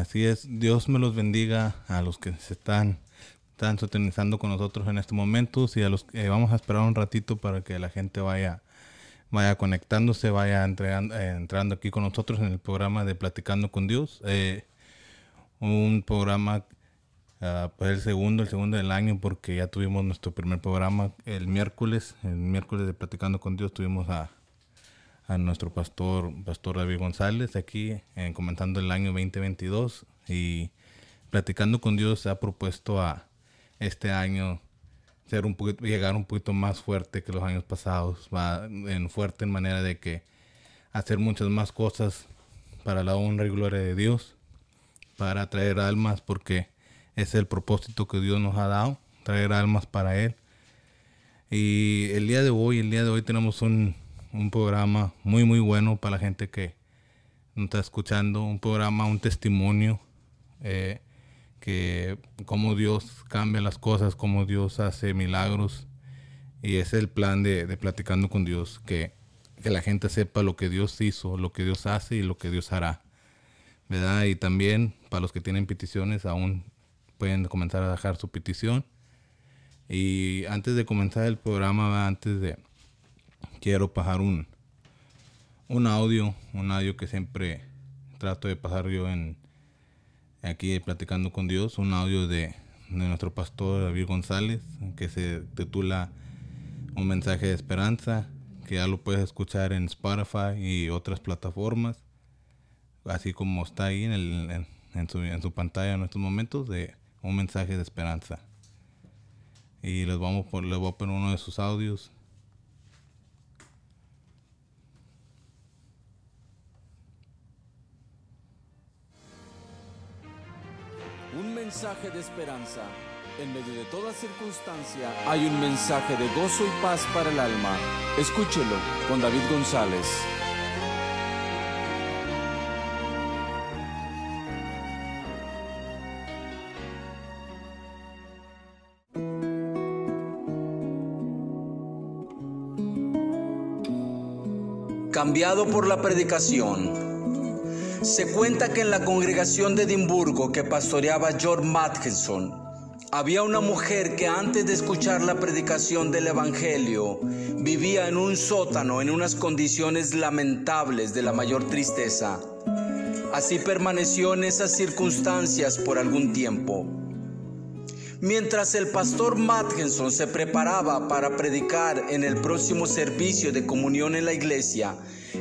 Así es, Dios me los bendiga a los que se están, están con nosotros en este momento y a los que vamos a esperar un ratito para que la gente vaya, vaya conectándose, vaya entregando, eh, entrando aquí con nosotros en el programa de Platicando con Dios. Eh, un programa, uh, pues el segundo, el segundo del año, porque ya tuvimos nuestro primer programa el miércoles, el miércoles de Platicando con Dios tuvimos a, a nuestro pastor, Pastor David González, aquí eh, comenzando el año 2022 y platicando con Dios se ha propuesto a este año ser un poquito, llegar un poquito más fuerte que los años pasados, en fuerte en manera de que hacer muchas más cosas para la honra y gloria de Dios, para traer almas, porque es el propósito que Dios nos ha dado, traer almas para Él. Y el día de hoy, el día de hoy tenemos un, un programa muy muy bueno para la gente que está escuchando, un programa, un testimonio, eh, que cómo Dios cambia las cosas, cómo Dios hace milagros. Y es el plan de, de Platicando con Dios, que, que, la gente sepa lo que Dios hizo, lo que Dios hace y lo que Dios hará. ¿Verdad? Y también para los que tienen peticiones, aún pueden comenzar a dejar su petición. Y antes de comenzar el programa, antes de, quiero pasar un, un audio, un audio que siempre trato de pasar yo en aquí platicando con Dios, un audio de, de nuestro pastor David González que se titula Un mensaje de esperanza, que ya lo puedes escuchar en Spotify y otras plataformas, así como está ahí en, el, su, en su pantalla en estos momentos de un mensaje de esperanza. Y les vamos les voy a poner uno de sus audios Un mensaje de esperanza. En medio de toda circunstancia hay un mensaje de gozo y paz para el alma. Escúchelo con David González. Cambiado por la predicación. Se cuenta que en la congregación de Edimburgo que pastoreaba George Matkinson, había una mujer que antes de escuchar la predicación del Evangelio vivía en un sótano en unas condiciones lamentables de la mayor tristeza. Así permaneció en esas circunstancias por algún tiempo. Mientras el pastor Matkinson se preparaba para predicar en el próximo servicio de comunión en la iglesia,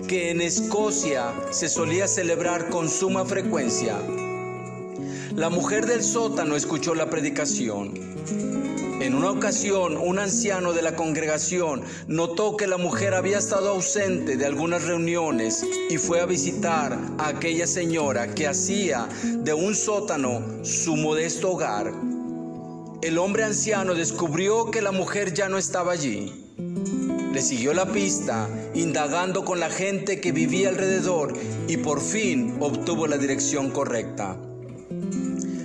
que en Escocia se solía celebrar con suma frecuencia, la mujer del sótano escuchó la predicación. En una ocasión, un anciano de la congregación notó que la mujer había estado ausente de algunas reuniones y fue a visitar a aquella señora que hacía de un sótano su modesto hogar el hombre anciano descubrió que la mujer ya no estaba allí. Le siguió la pista, indagando con la gente que vivía alrededor y por fin obtuvo la dirección correcta.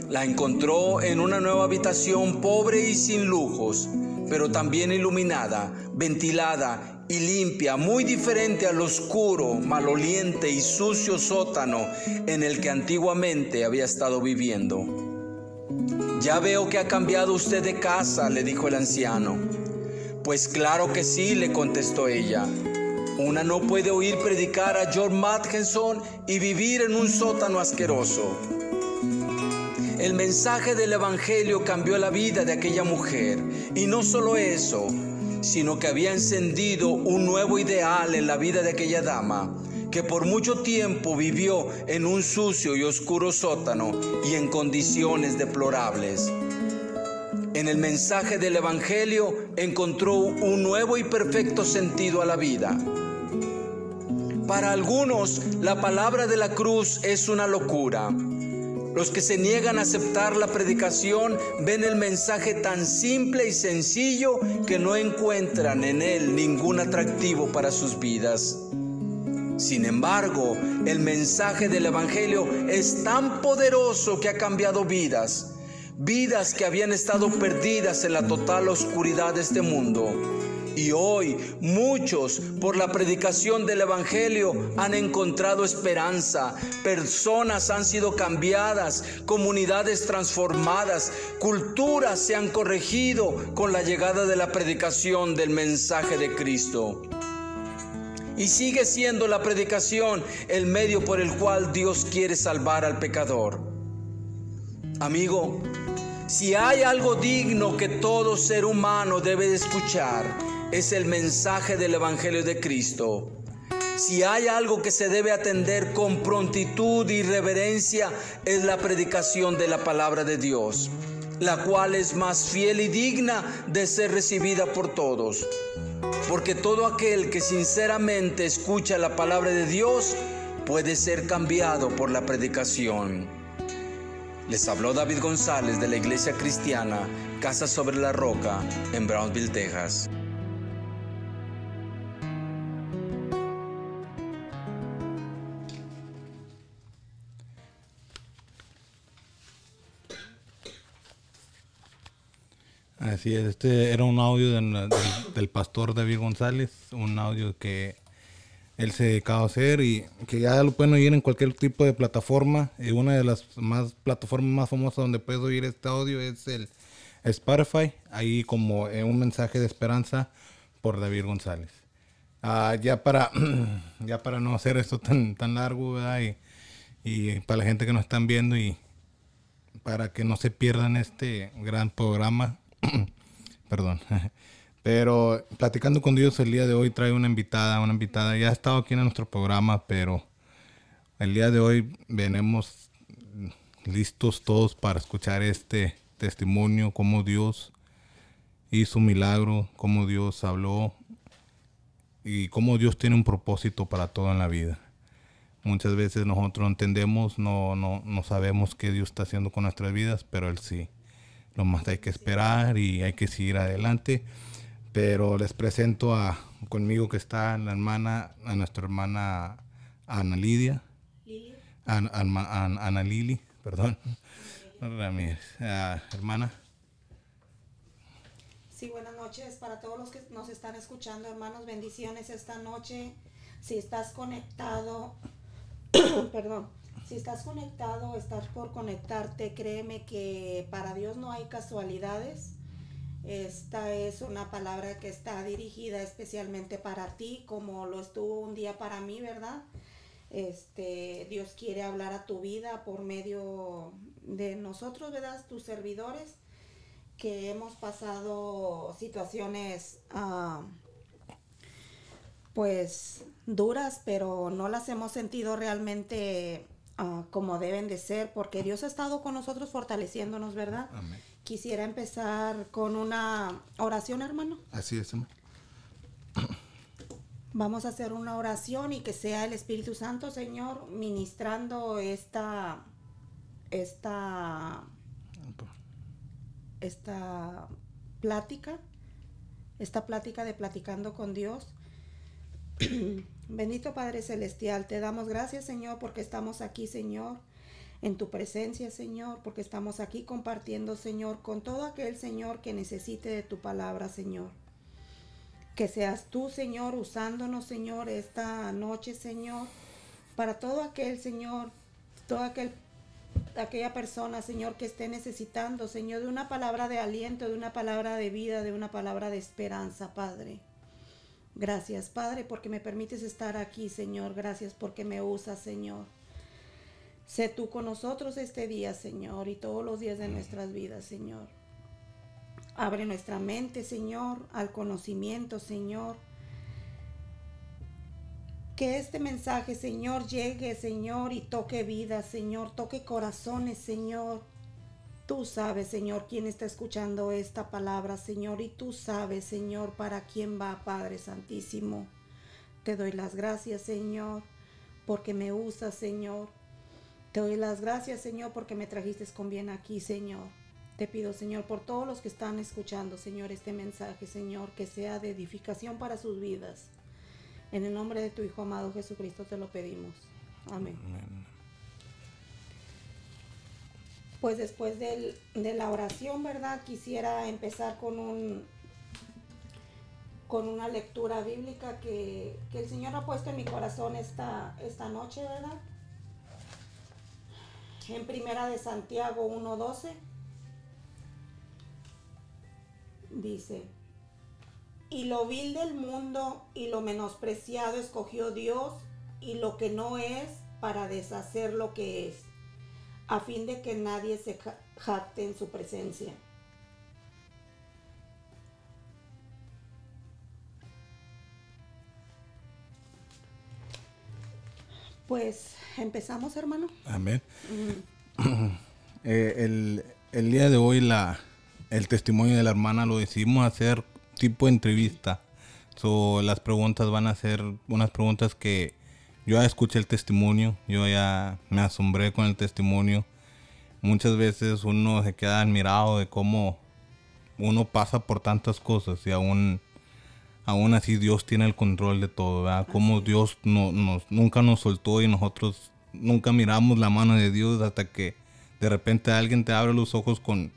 La encontró en una nueva habitación pobre y sin lujos, pero también iluminada, ventilada y limpia, muy diferente al oscuro, maloliente y sucio sótano en el que antiguamente había estado viviendo. Ya veo que ha cambiado usted de casa, le dijo el anciano. Pues claro que sí, le contestó ella. Una no puede oír predicar a George Matkinson y vivir en un sótano asqueroso. El mensaje del Evangelio cambió la vida de aquella mujer. Y no solo eso, sino que había encendido un nuevo ideal en la vida de aquella dama que por mucho tiempo vivió en un sucio y oscuro sótano y en condiciones deplorables. En el mensaje del Evangelio encontró un nuevo y perfecto sentido a la vida. Para algunos, la palabra de la cruz es una locura. Los que se niegan a aceptar la predicación ven el mensaje tan simple y sencillo que no encuentran en él ningún atractivo para sus vidas. Sin embargo, el mensaje del Evangelio es tan poderoso que ha cambiado vidas, vidas que habían estado perdidas en la total oscuridad de este mundo Y hoy muchos por la predicación del Evangelio han encontrado esperanza, personas han sido cambiadas, comunidades transformadas, culturas se han corregido con la llegada de la predicación del mensaje de Cristo. Y sigue siendo la predicación el medio por el cual Dios quiere salvar al pecador. Amigo, si hay algo digno que todo ser humano debe de escuchar, es el mensaje del Evangelio de Cristo. Si hay algo que se debe atender con prontitud y reverencia, es la predicación de la palabra de Dios, la cual es más fiel y digna de ser recibida por todos. Porque todo aquel que sinceramente escucha la palabra de Dios puede ser cambiado por la predicación. Les habló David González de la Iglesia Cristiana Casa sobre la Roca en Brownsville, Texas. Así es, este era un audio del, pastor David González, un audio que él se hacer y que ya lo pueden oír en cualquier tipo de plataforma. Y una de las más plataformas más famosas donde puedes oír este audio es el Spotify, ahí como eh, un mensaje de esperanza por David González. Ah, ya para ya para no hacer esto tan tan largo, ¿verdad? Y, y para la gente que nos están viendo y para que no se pierdan este gran programa Perdón. Pero platicando con Dios el día de hoy trae una invitada, una invitada. Ya ha estado aquí en nuestro programa, pero el día de hoy venimos listos todos para escuchar este testimonio, cómo Dios hizo un milagro, cómo Dios habló y cómo Dios tiene un propósito para todo en la vida. Muchas veces nosotros no entendemos, no, no, no sabemos qué Dios está haciendo con nuestras vidas, pero Él sí. Lo más hay que esperar y hay que seguir adelante. Pero les presento a conmigo que está la hermana, a nuestra hermana Ana Lidia. Ana, Ana, Lili, perdón. Ramírez. Ah, hermana. Sí, buenas noches para todos los que nos están escuchando, hermanos. Bendiciones esta noche. Si estás conectado, perdón, si estás conectado, estás por conectarte, créeme que para Dios no hay casualidades. Esta es una palabra que está dirigida especialmente para ti, como lo estuvo un día para mí, ¿verdad? Este, Dios quiere hablar a tu vida por medio de nosotros, ¿verdad? Tus servidores, que hemos pasado situaciones, ah, pues, duras, pero no las hemos sentido realmente Ah, como deben de ser, porque Dios ha estado con nosotros fortaleciéndonos, ¿verdad? Quisiera empezar con una oración, hermano. Así es, hermano. Vamos a hacer una oración y que sea el Espíritu Santo, Señor, ministrando esta, esta, esta plática, esta plática de platicando con Dios. Bendito Padre Celestial, te damos gracias Señor porque estamos aquí Señor en tu presencia Señor, porque estamos aquí compartiendo Señor con todo aquel Señor que necesite de tu palabra Señor. Que seas tú Señor usándonos Señor esta noche Señor para todo aquel Señor, toda aquel aquella persona, Señor, que esté necesitando, Señor, de una palabra de aliento, de una palabra de vida, de una palabra de esperanza, Padre. Gracias, Padre, porque me permites estar aquí, Señor. Gracias porque me usas, Señor. Sé tú con nosotros este día, Señor, y todos los días de nuestras vidas, Señor. Abre nuestra mente, Señor, al conocimiento, Señor. Que este mensaje, Señor, llegue, Señor, y toque vidas, Señor, toque corazones, Señor. Tú sabes, Señor, quién está escuchando esta palabra, Señor, y tú sabes, Señor, para quién va, Padre Santísimo. Te doy las gracias, Señor, porque me usas, Señor. Te doy las gracias, Señor, porque me trajiste con bien aquí, Señor. Te pido, Señor, por todos los que están escuchando, Señor, este mensaje, Señor, que sea de edificación para sus vidas. En el nombre de tu Hijo amado Jesucristo te lo pedimos. Amén. Amén pues después de la oración, ¿verdad? Quisiera empezar con un, con una lectura bíblica que, que, el Señor ha puesto en mi corazón esta, esta noche, ¿verdad? En primera de Santiago 1.12 dice, y lo vil del mundo y lo menospreciado escogió Dios y lo que no es para deshacer lo que es, a fin de que nadie se jacte en su presencia. Pues empezamos, hermano. Amén. Eh, el, el, día de hoy la, el testimonio de la hermana lo decidimos hacer tipo entrevista. So, las preguntas van a ser unas preguntas que yo ya escuché el testimonio, yo ya me asombré con el testimonio. Muchas veces uno se queda admirado de cómo uno pasa por tantas cosas y aún, aún así Dios tiene el control de todo, ¿verdad? Como Dios no, nos, nunca nos soltó y nosotros nunca miramos la mano de Dios hasta que de repente alguien te abre los ojos con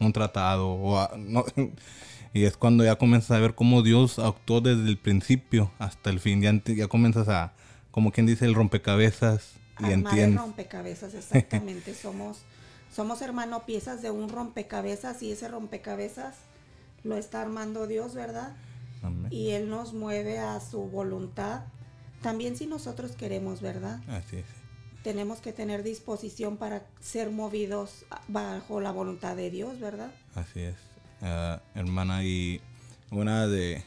un tratado o y es cuando ya comienzas a ver cómo Dios actuó desde el principio hasta el fin, ya, ya comienzas a, como quien dice, el rompecabezas y entiendes. rompecabezas, exactamente, somos somos hermano piezas de un rompecabezas y ese rompecabezas lo está armando Dios, ¿verdad? Y Él nos mueve a su voluntad. También si nosotros queremos, ¿verdad? Así es. Tenemos que tener disposición para ser movidos bajo la voluntad de Dios, ¿verdad? Así es. Ah, hermana, y una de...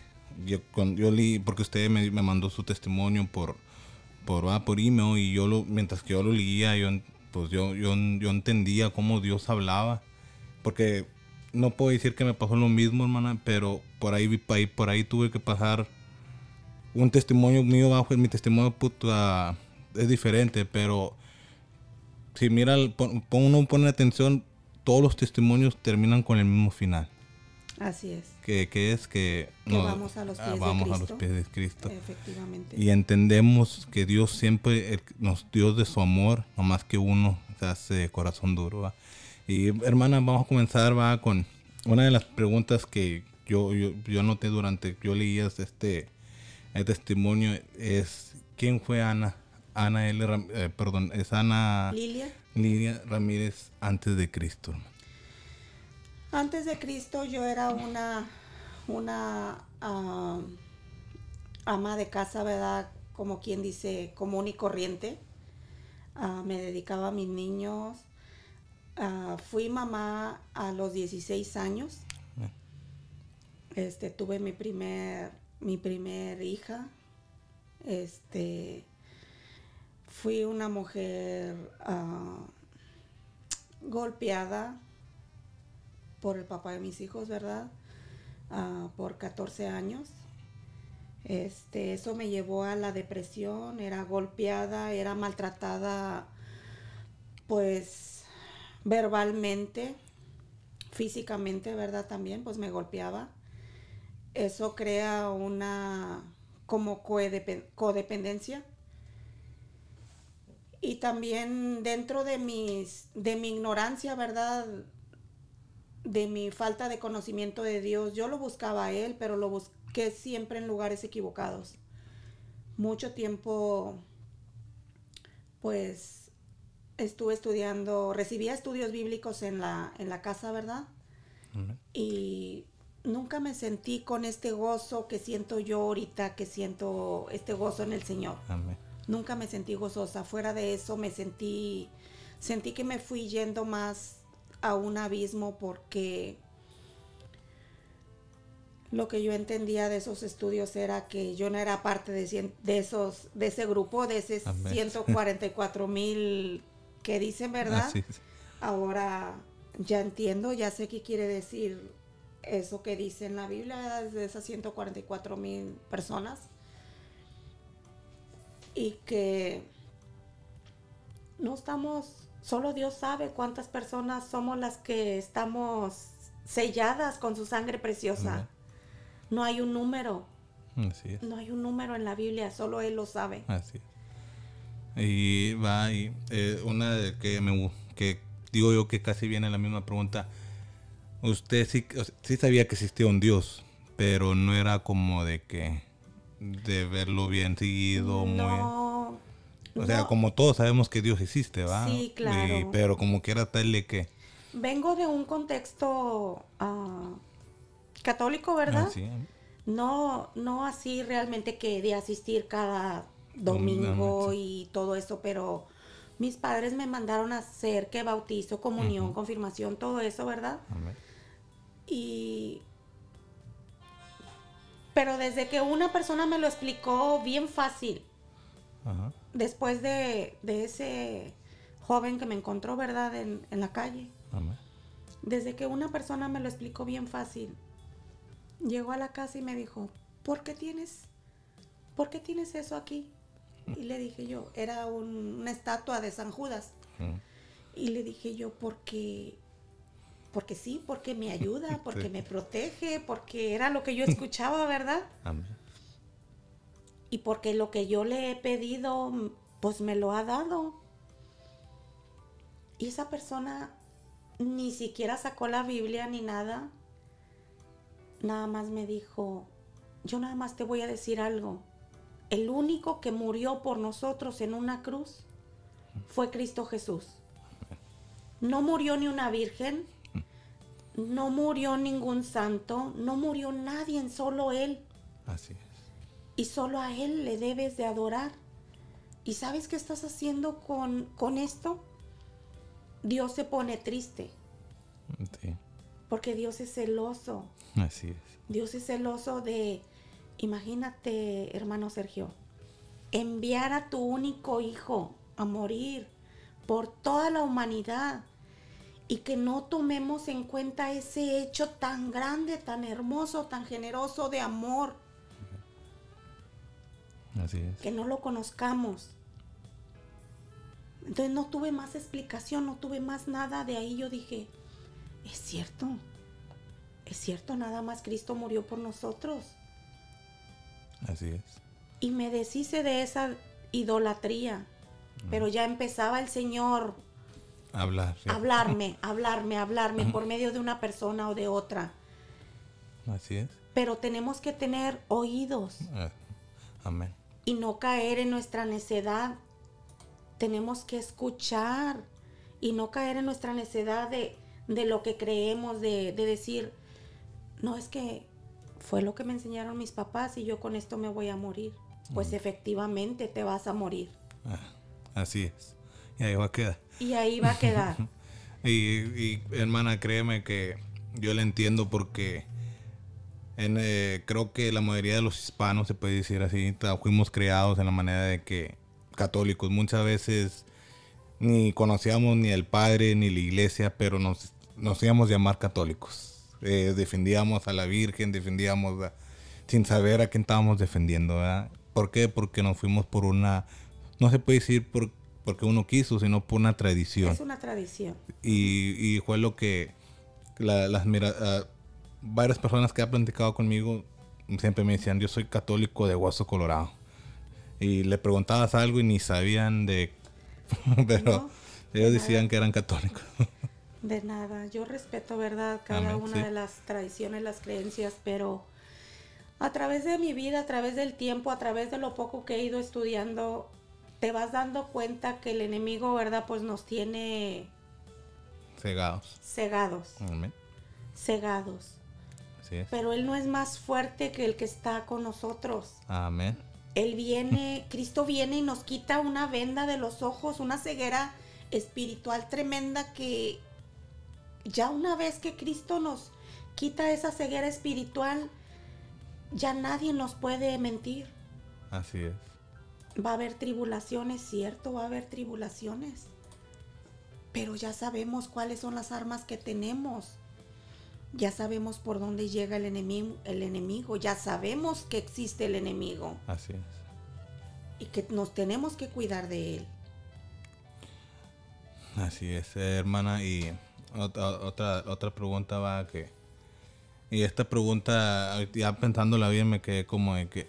Yo, yo leí, porque usted me, me mandó su testimonio por, por, ah, por email y yo lo, mientras que yo lo leía, yo pues yo, yo, yo entendía cómo Dios hablaba. Porque no puedo decir que me pasó lo mismo, hermana, pero por ahí, por ahí tuve que pasar un testimonio mío bajo mi testimonio puta, es diferente, pero si mira, uno pone atención, todos los testimonios terminan con el mismo final. Así es. Que, que es que, vamos, a los, pies vamos de a los pies de Cristo. Efectivamente. Y entendemos que Dios siempre nos dio de su amor, no más que uno se hace corazón duro. Y hermana, vamos a comenzar va con una de las preguntas que yo, yo, yo noté durante yo leía este el testimonio es ¿quién fue Ana? Ana L. Eh, perdón, es Ana Lilia. Lilia Ramírez antes de Cristo. Antes de Cristo yo era una, una ama de casa, ¿verdad? Como quien dice, común y corriente. Ah, me dedicaba a mis niños. Ah, fui mamá a los 16 años. Este, tuve mi primer, mi primer hija. Este, fui una mujer golpeada por el papá de mis hijos, ¿verdad? Ah, por 14 años. Este, eso me llevó a la depresión, era golpeada, era maltratada, pues verbalmente, físicamente, ¿verdad? También, pues me golpeaba. Eso crea una como codependencia. Y también dentro de mis, de mi ignorancia, ¿verdad? de mi falta de conocimiento de Dios. Yo lo buscaba a Él, pero lo busqué siempre en lugares equivocados. Mucho tiempo, pues, estuve estudiando, recibía estudios bíblicos en la, en la casa, ¿verdad? Y nunca me sentí con este gozo que siento yo ahorita, que siento este gozo en el Señor. Nunca me sentí gozosa. Fuera de eso me sentí, sentí que me fui yendo más a un abismo porque lo que yo entendía de esos estudios era que yo no era parte de, de esos de ese grupo de ese 144 mil que dicen verdad ahora ya entiendo ya sé qué quiere decir eso que dice en la Biblia de esas 144 mil personas y que no estamos Solo Dios sabe cuántas personas somos las que estamos selladas con su sangre preciosa. No hay un número. No hay un número en la Biblia, solo Él lo sabe. Así Y va, y eh, una de que me que digo yo que casi viene la misma pregunta. Usted sí, sí sabía que existía un Dios, pero no era como de que de verlo bien seguido, muy... No. O sea, no. como todos sabemos que Dios existe, ¿va? Sí, claro. Y- pero como quiera tal que... Vengo de un contexto ah, católico, ¿verdad? Ah, sí. No, no así realmente que de asistir cada domingo y todo eso, pero mis padres me mandaron a hacer que bautizo, comunión, confirmación, todo eso, ¿verdad? Amén. Y pero desde que una persona me lo explicó bien fácil, Ajá. después de, de ese joven que me encontró, ¿verdad? En, en la calle. Amén. Desde que una persona me lo explicó bien fácil, llegó a la casa y me dijo, ¿por qué tienes, por qué tienes eso aquí? Y le dije yo, era un- una estatua de San Judas. Y le dije yo, porque, porque sí, porque me ayuda, porque Sí. me protege, porque era lo que yo escuchaba, ¿verdad? Amén. Y porque lo que yo le he pedido, pues me lo ha dado. Y esa persona ni siquiera sacó la Biblia ni nada. Nada más me dijo, yo nada más te voy a decir algo. El único que murió por nosotros en una cruz fue Cristo Jesús. No murió ni una virgen, no murió ningún santo, no murió nadie, solo Él Así es. y solo a Él le debes de adorar. ¿Y sabes qué estás haciendo con, con esto? Dios se pone triste Sí. porque Dios es celoso. Así es. Dios es celoso de, imagínate, hermano Sergio, enviar a tu único hijo a morir por toda la humanidad y que no tomemos en cuenta ese hecho tan grande, tan hermoso, tan generoso de amor. Así es. que no lo conozcamos. Entonces no tuve más explicación, no tuve más nada. De ahí yo dije, es cierto, es cierto, nada más Cristo murió por nosotros. Así es. Y me deshice de esa idolatría. Pero ya empezaba el Señor Hablar. sí. hablarme, hablarme, hablarme por medio de una persona o de otra. Así es. Pero tenemos que tener oídos. Ah, Amén. y no caer en nuestra necedad. Tenemos que escuchar y no caer en nuestra necedad de, de lo que creemos, de, de decir, no es que fue lo que me enseñaron mis papás y yo con esto me voy a morir. Pues efectivamente te vas a morir. Ah, así es. Y ahí va a quedar. Y ahí va a quedar. Y, y, hermana, créeme que yo le entiendo porque en, eh, creo que la mayoría de los hispanos, se puede decir así, fuimos criados en la manera de que católicos muchas veces ni conocíamos ni el padre ni la iglesia, pero nos, nos íbamos a llamar católicos. Eh, defendíamos a la Virgen, defendíamos a- sin saber a quién estábamos defendiendo. ¿verdad? ¿Por qué? Porque nos fuimos por una, no se puede decir por, porque uno quiso, sino por una tradición es una tradición. y, y fue lo que la- las mira, ah, varias personas que han platicado conmigo siempre me decían yo soy católico de Hueso Colorado y le preguntabas algo y ni sabían de pero No, ellos decían que eran católicos De nada, yo respeto, ¿verdad? Cada Amén, una sí. de las tradiciones, las creencias, pero a través de mi vida, a través del tiempo, a través de lo poco que he ido estudiando, te vas dando cuenta que el enemigo, ¿verdad? Pues nos tiene cegados cegados, Amén. cegados. así es Pero Él no es más fuerte que el que está con nosotros. amén Él viene, Cristo viene y nos quita una venda de los ojos, una ceguera espiritual tremenda que ya una vez que Cristo nos quita esa ceguera espiritual, ya nadie nos puede mentir. así es Va a haber tribulaciones, cierto, va a haber tribulaciones. Pero ya sabemos cuáles son las armas que tenemos. Ya sabemos por dónde llega el enemigo, el enemigo. Ya sabemos que existe el enemigo así es y que nos tenemos que cuidar de él. Así es, eh, hermana. Y otra, otra, otra pregunta va que... Y esta pregunta, ya pensándola bien, me quedé como de que...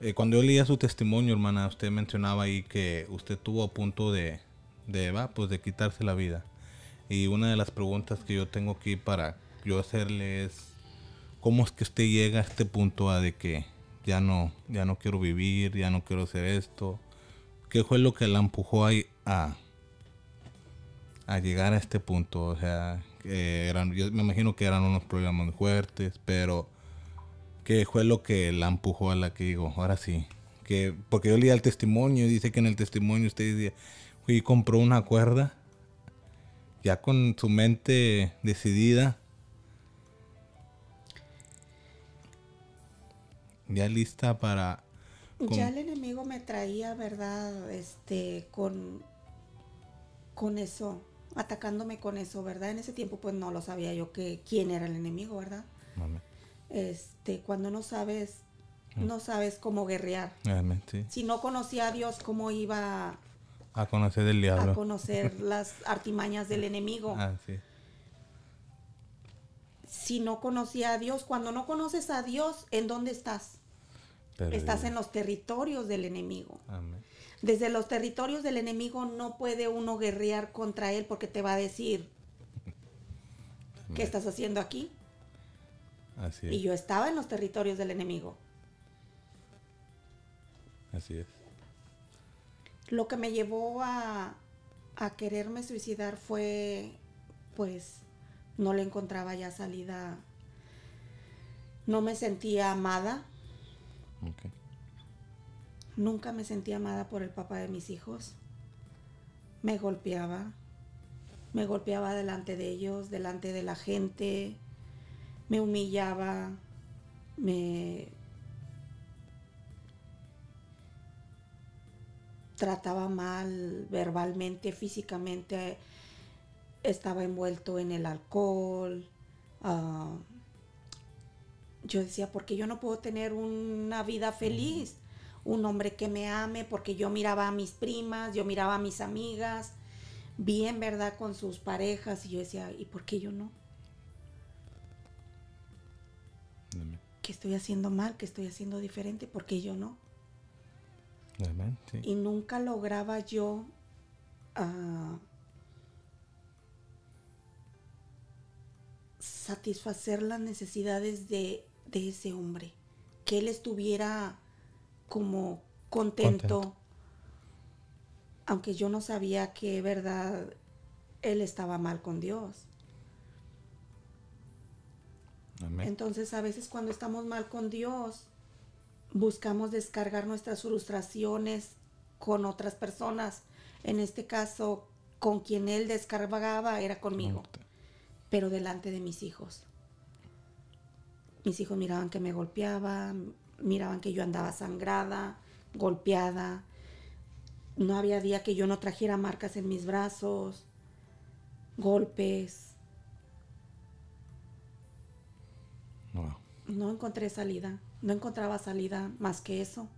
eh, cuando yo leía su testimonio, hermana, usted mencionaba ahí que usted tuvo a punto de, de, va, pues de quitarse la vida. Y una de las preguntas que yo tengo aquí para yo hacerle es... ¿cómo es que usted llega a este punto a de que ya no, ya no quiero vivir, ya no quiero hacer esto? ¿Qué fue lo que la empujó ahí a, a llegar a este punto? O sea, que eran, yo me imagino que eran unos problemas muy fuertes, pero ¿qué fue lo que la empujó a la que digo, ahora sí? Que, porque yo leía el testimonio y dice que en el testimonio usted decía, fui y compró una cuerda, ya con su mente decidida, ya lista para... con- Ya el enemigo me traía, ¿verdad? Este, con, con eso, atacándome con eso, ¿verdad? En ese tiempo pues no lo sabía yo que quién era el enemigo, ¿verdad? Amén. Este, cuando no sabes, no sabes cómo guerrear. Amén, sí. Si no conocía a Dios, ¿cómo iba A conocer del a diablo. conocer las artimañas del enemigo? Ah, sí. Si no conocía a Dios, cuando no conoces a Dios, ¿en dónde estás? Perdido. Estás en los territorios del enemigo. Amén. Desde los territorios del enemigo no puede uno guerrear contra él porque te va a decir, ¿qué estás haciendo aquí? Así es. Y yo estaba en los territorios del enemigo. Así es. Lo que me llevó a, a quererme suicidar fue, pues, no le encontraba ya salida. No me sentía amada. Ok. Nunca me sentí amada por el papá de mis hijos. Me golpeaba. Me golpeaba delante de ellos, delante de la gente. Me humillaba. Me trataba mal verbalmente, físicamente. Estaba envuelto en el alcohol. ah, yo decía, porque yo no puedo tener una vida feliz? Un hombre que me ame, porque yo miraba a mis primas, yo miraba a mis amigas, bien, ¿verdad? Con sus parejas, y yo decía, ¿y por qué yo no? Amén. ¿Qué estoy haciendo mal? ¿Qué estoy haciendo diferente? ¿Por qué yo no? Amén, sí. Y nunca lograba yo ah, satisfacer las necesidades de, de ese hombre. Que él estuviera como contento, Contento. aunque yo no sabía que verdad él estaba mal con Dios. Amén. Entonces a veces cuando estamos mal con Dios, buscamos descargar nuestras frustraciones con otras personas. En este caso, con quien él descargaba era conmigo, pero delante de mis hijos. Mis hijos miraban que me golpeaba, miraban que yo andaba sangrada, golpeada. No había día que yo no trajera marcas en mis brazos, golpes. Wow. No encontré salida, no encontraba salida más que eso.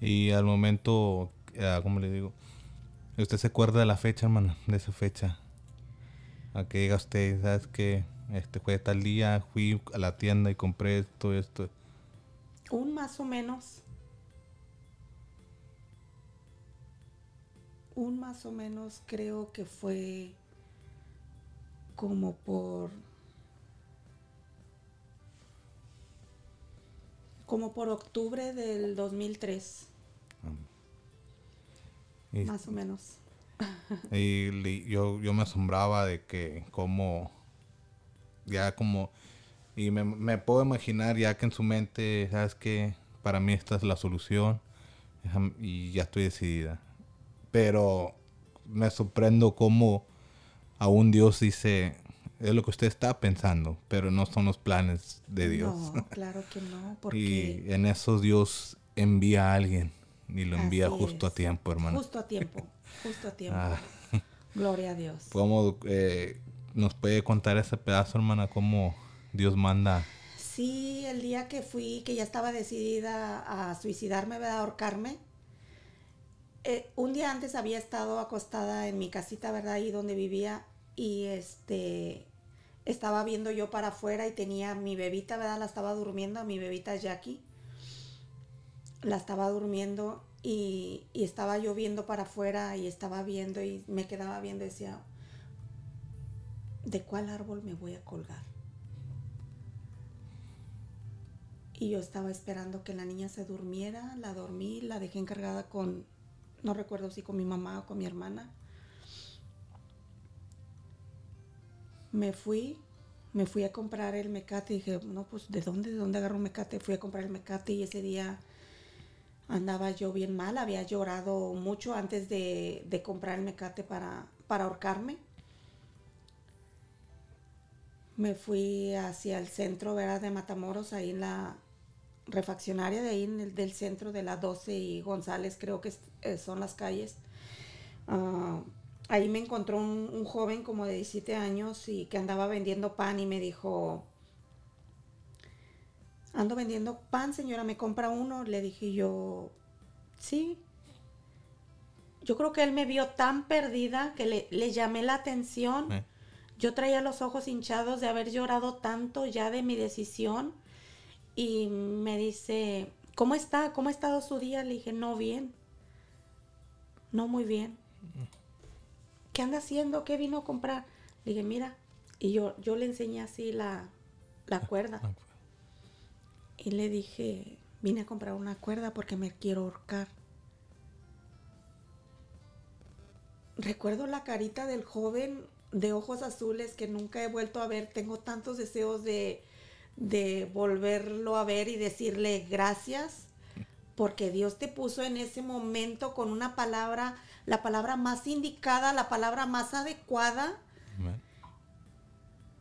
Y al momento, ah, ¿cómo le digo? ¿Usted se acuerda de la fecha, hermana? De esa fecha. A que diga usted, ¿sabes qué? Este fue tal día, fui a la tienda y compré esto, esto. Un más o menos. Un más o menos creo que fue como por como por octubre del 2003, Y, más o menos. y yo, yo me asombraba de que como, ya como, y me, me puedo imaginar ya que en su mente, ¿sabes qué? Para mí esta es la solución y ya estoy decidida. Pero me sorprendo cómo aún Dios dice, es lo que usted está pensando, pero no son los planes de Dios. No, claro que no, y porque en eso Dios envía a alguien y lo envía Así justo a es. tiempo, hermano. justo a tiempo, justo a tiempo. Ah. Gloria a Dios. ¿Cómo eh, nos puede contar ese pedazo, hermana? ¿Cómo Dios manda? Sí, el día que fui, que ya estaba decidida a suicidarme, a ahorcarme. eh, un día antes había estado acostada en mi casita, ¿verdad? Ahí donde vivía. Y este estaba viendo yo para afuera y tenía mi bebita, ¿verdad? La estaba durmiendo, mi bebita Jackie. La estaba durmiendo y, y estaba yo viendo para afuera y estaba viendo y me quedaba viendo y decía, ¿de cuál árbol me voy a colgar? Y yo estaba esperando que la niña se durmiera, la dormí, la dejé encargada con, no recuerdo si con mi mamá o con mi hermana. Me fui, me fui a comprar el mecate y dije, no, pues ¿de dónde? ¿De dónde agarro un mecate? Fui a comprar el mecate y ese día andaba yo bien mal, había llorado mucho antes de, de comprar el mecate para, para ahorcarme me fui hacia el centro ¿verdad? de Matamoros, ahí en la refaccionaria de ahí del centro de la 12 y González, creo que eh, son las calles. Ah, ahí me encontró un, joven como de 17 años y que andaba vendiendo pan y me dijo, ando vendiendo pan, señora, ¿me compra uno? Le dije yo, sí. Yo creo que él me vio tan perdida que le, llamé la atención. Yo traía los ojos hinchados de haber llorado tanto ya de mi decisión. Y me dice, ¿cómo está? ¿Cómo ha estado su día? Le dije, no bien. No muy bien. ¿Qué anda haciendo? ¿Qué vino a comprar? Le dije, mira. Y yo, yo le enseñé así la, la cuerda. ah, Y le dije, vine a comprar una cuerda porque me quiero ahorcar. Recuerdo la carita del joven de ojos azules que nunca he vuelto a ver. Tengo tantos deseos de, de volverlo a ver y decirle gracias porque Dios te puso en ese momento con una palabra, la palabra más indicada, la palabra más adecuada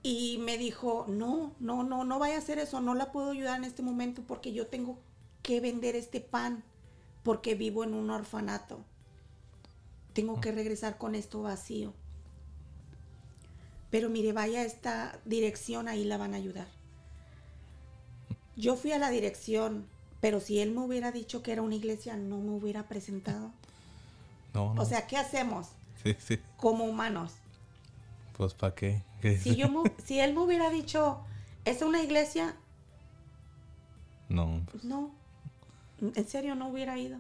y me dijo, no, no, no, no vaya a hacer eso, no la puedo ayudar en este momento porque yo tengo que vender este pan porque vivo en un orfanato. Tengo que regresar con esto vacío. Pero mire, vaya a esta dirección, ahí la van a ayudar. Yo fui a la dirección, pero si él me hubiera dicho que era una iglesia, no me hubiera presentado. No, no. O sea, ¿qué hacemos sí, sí. como humanos? Pues ¿para qué? ¿Qué? Si, yo me- si él me hubiera dicho, es una iglesia, No, no, en serio no hubiera ido.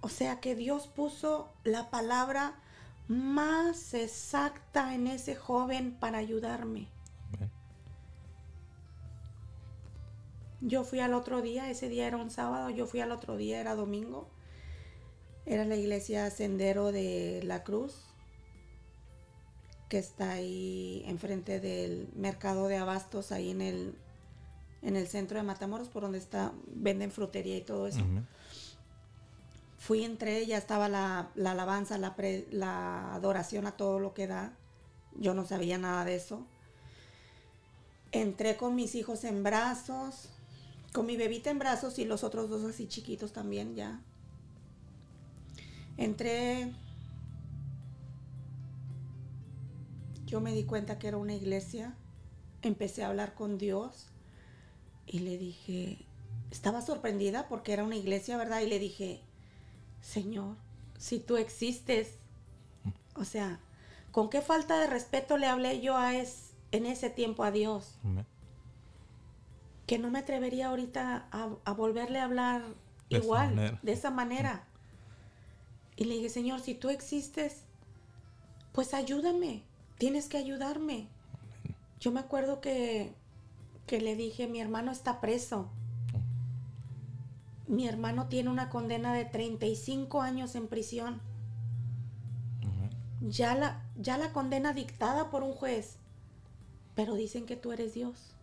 O sea que Dios puso la palabra más exacta en ese joven para ayudarme. Yo fui al otro día, ese día era un sábado, yo fui al otro día, era domingo. Era la iglesia Sendero de la Cruz, que está ahí enfrente del mercado de abastos, ahí en el, en el centro de Matamoros, por donde está, venden frutería y todo eso. Fui, entré, ya estaba la, la alabanza, la, la adoración a todo lo que da. Yo no sabía nada de eso. Entré con mis hijos en brazos, con mi bebita en brazos y los otros dos así chiquitos también ya. Entré. Yo me di cuenta que era una iglesia. Empecé a hablar con Dios y le dije, estaba sorprendida porque era una iglesia, ¿verdad? Y le dije, Señor, si tú existes, o sea, ¿con qué falta de respeto le hablé yo a es, en ese tiempo a Dios? Amén. Que no me atrevería ahorita a, a volverle a hablar De igual, de esa manera. Y le dije, Señor, si tú existes, pues ayúdame, tienes que ayudarme. Yo me acuerdo que, que le dije, mi hermano está preso. Mi hermano tiene una condena de 35 años en prisión. Ya la, ya la condena dictada por un juez. Pero dicen que tú eres Dios.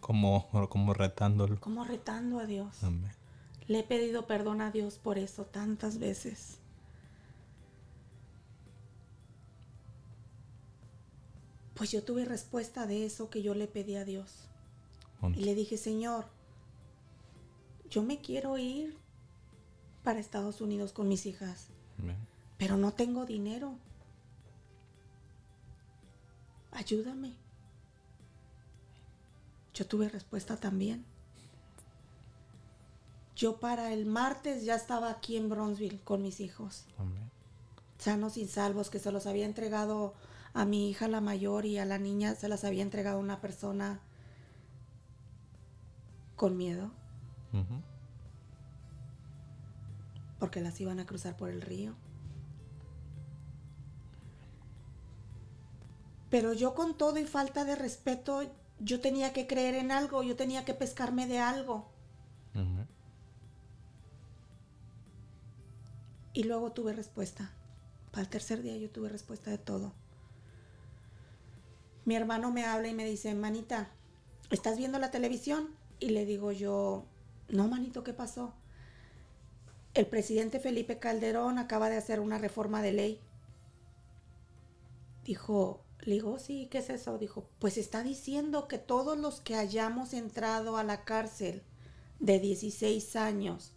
Como, como retándolo. Como retando a Dios. Amén. Le he pedido perdón a Dios por eso tantas veces. Pues yo tuve respuesta de eso que yo le pedí a Dios. Y le dije, Señor, yo me quiero ir para Estados Unidos con mis hijas, pero no tengo dinero. Ayúdame. Yo tuve respuesta también. Yo para el martes ya estaba aquí en Bronzeville con mis hijos, sanos y salvos, que se los había entregado a mi hija la mayor y a la niña se las había entregado una persona con miedo, Porque las iban a cruzar por el río. Pero yo con todo y falta de respeto, yo tenía que creer en algo, yo tenía que pescarme de algo. Y luego tuve respuesta. Para el tercer día yo tuve respuesta de todo. Mi hermano me habla y me dice, manita, ¿estás viendo la televisión? Y le digo yo, no, manito, ¿qué pasó? El presidente Felipe Calderón acaba de hacer una reforma de ley. Dijo, le digo, sí, ¿qué es eso? Dijo, pues está diciendo que todos los que hayamos entrado a la cárcel de 16 años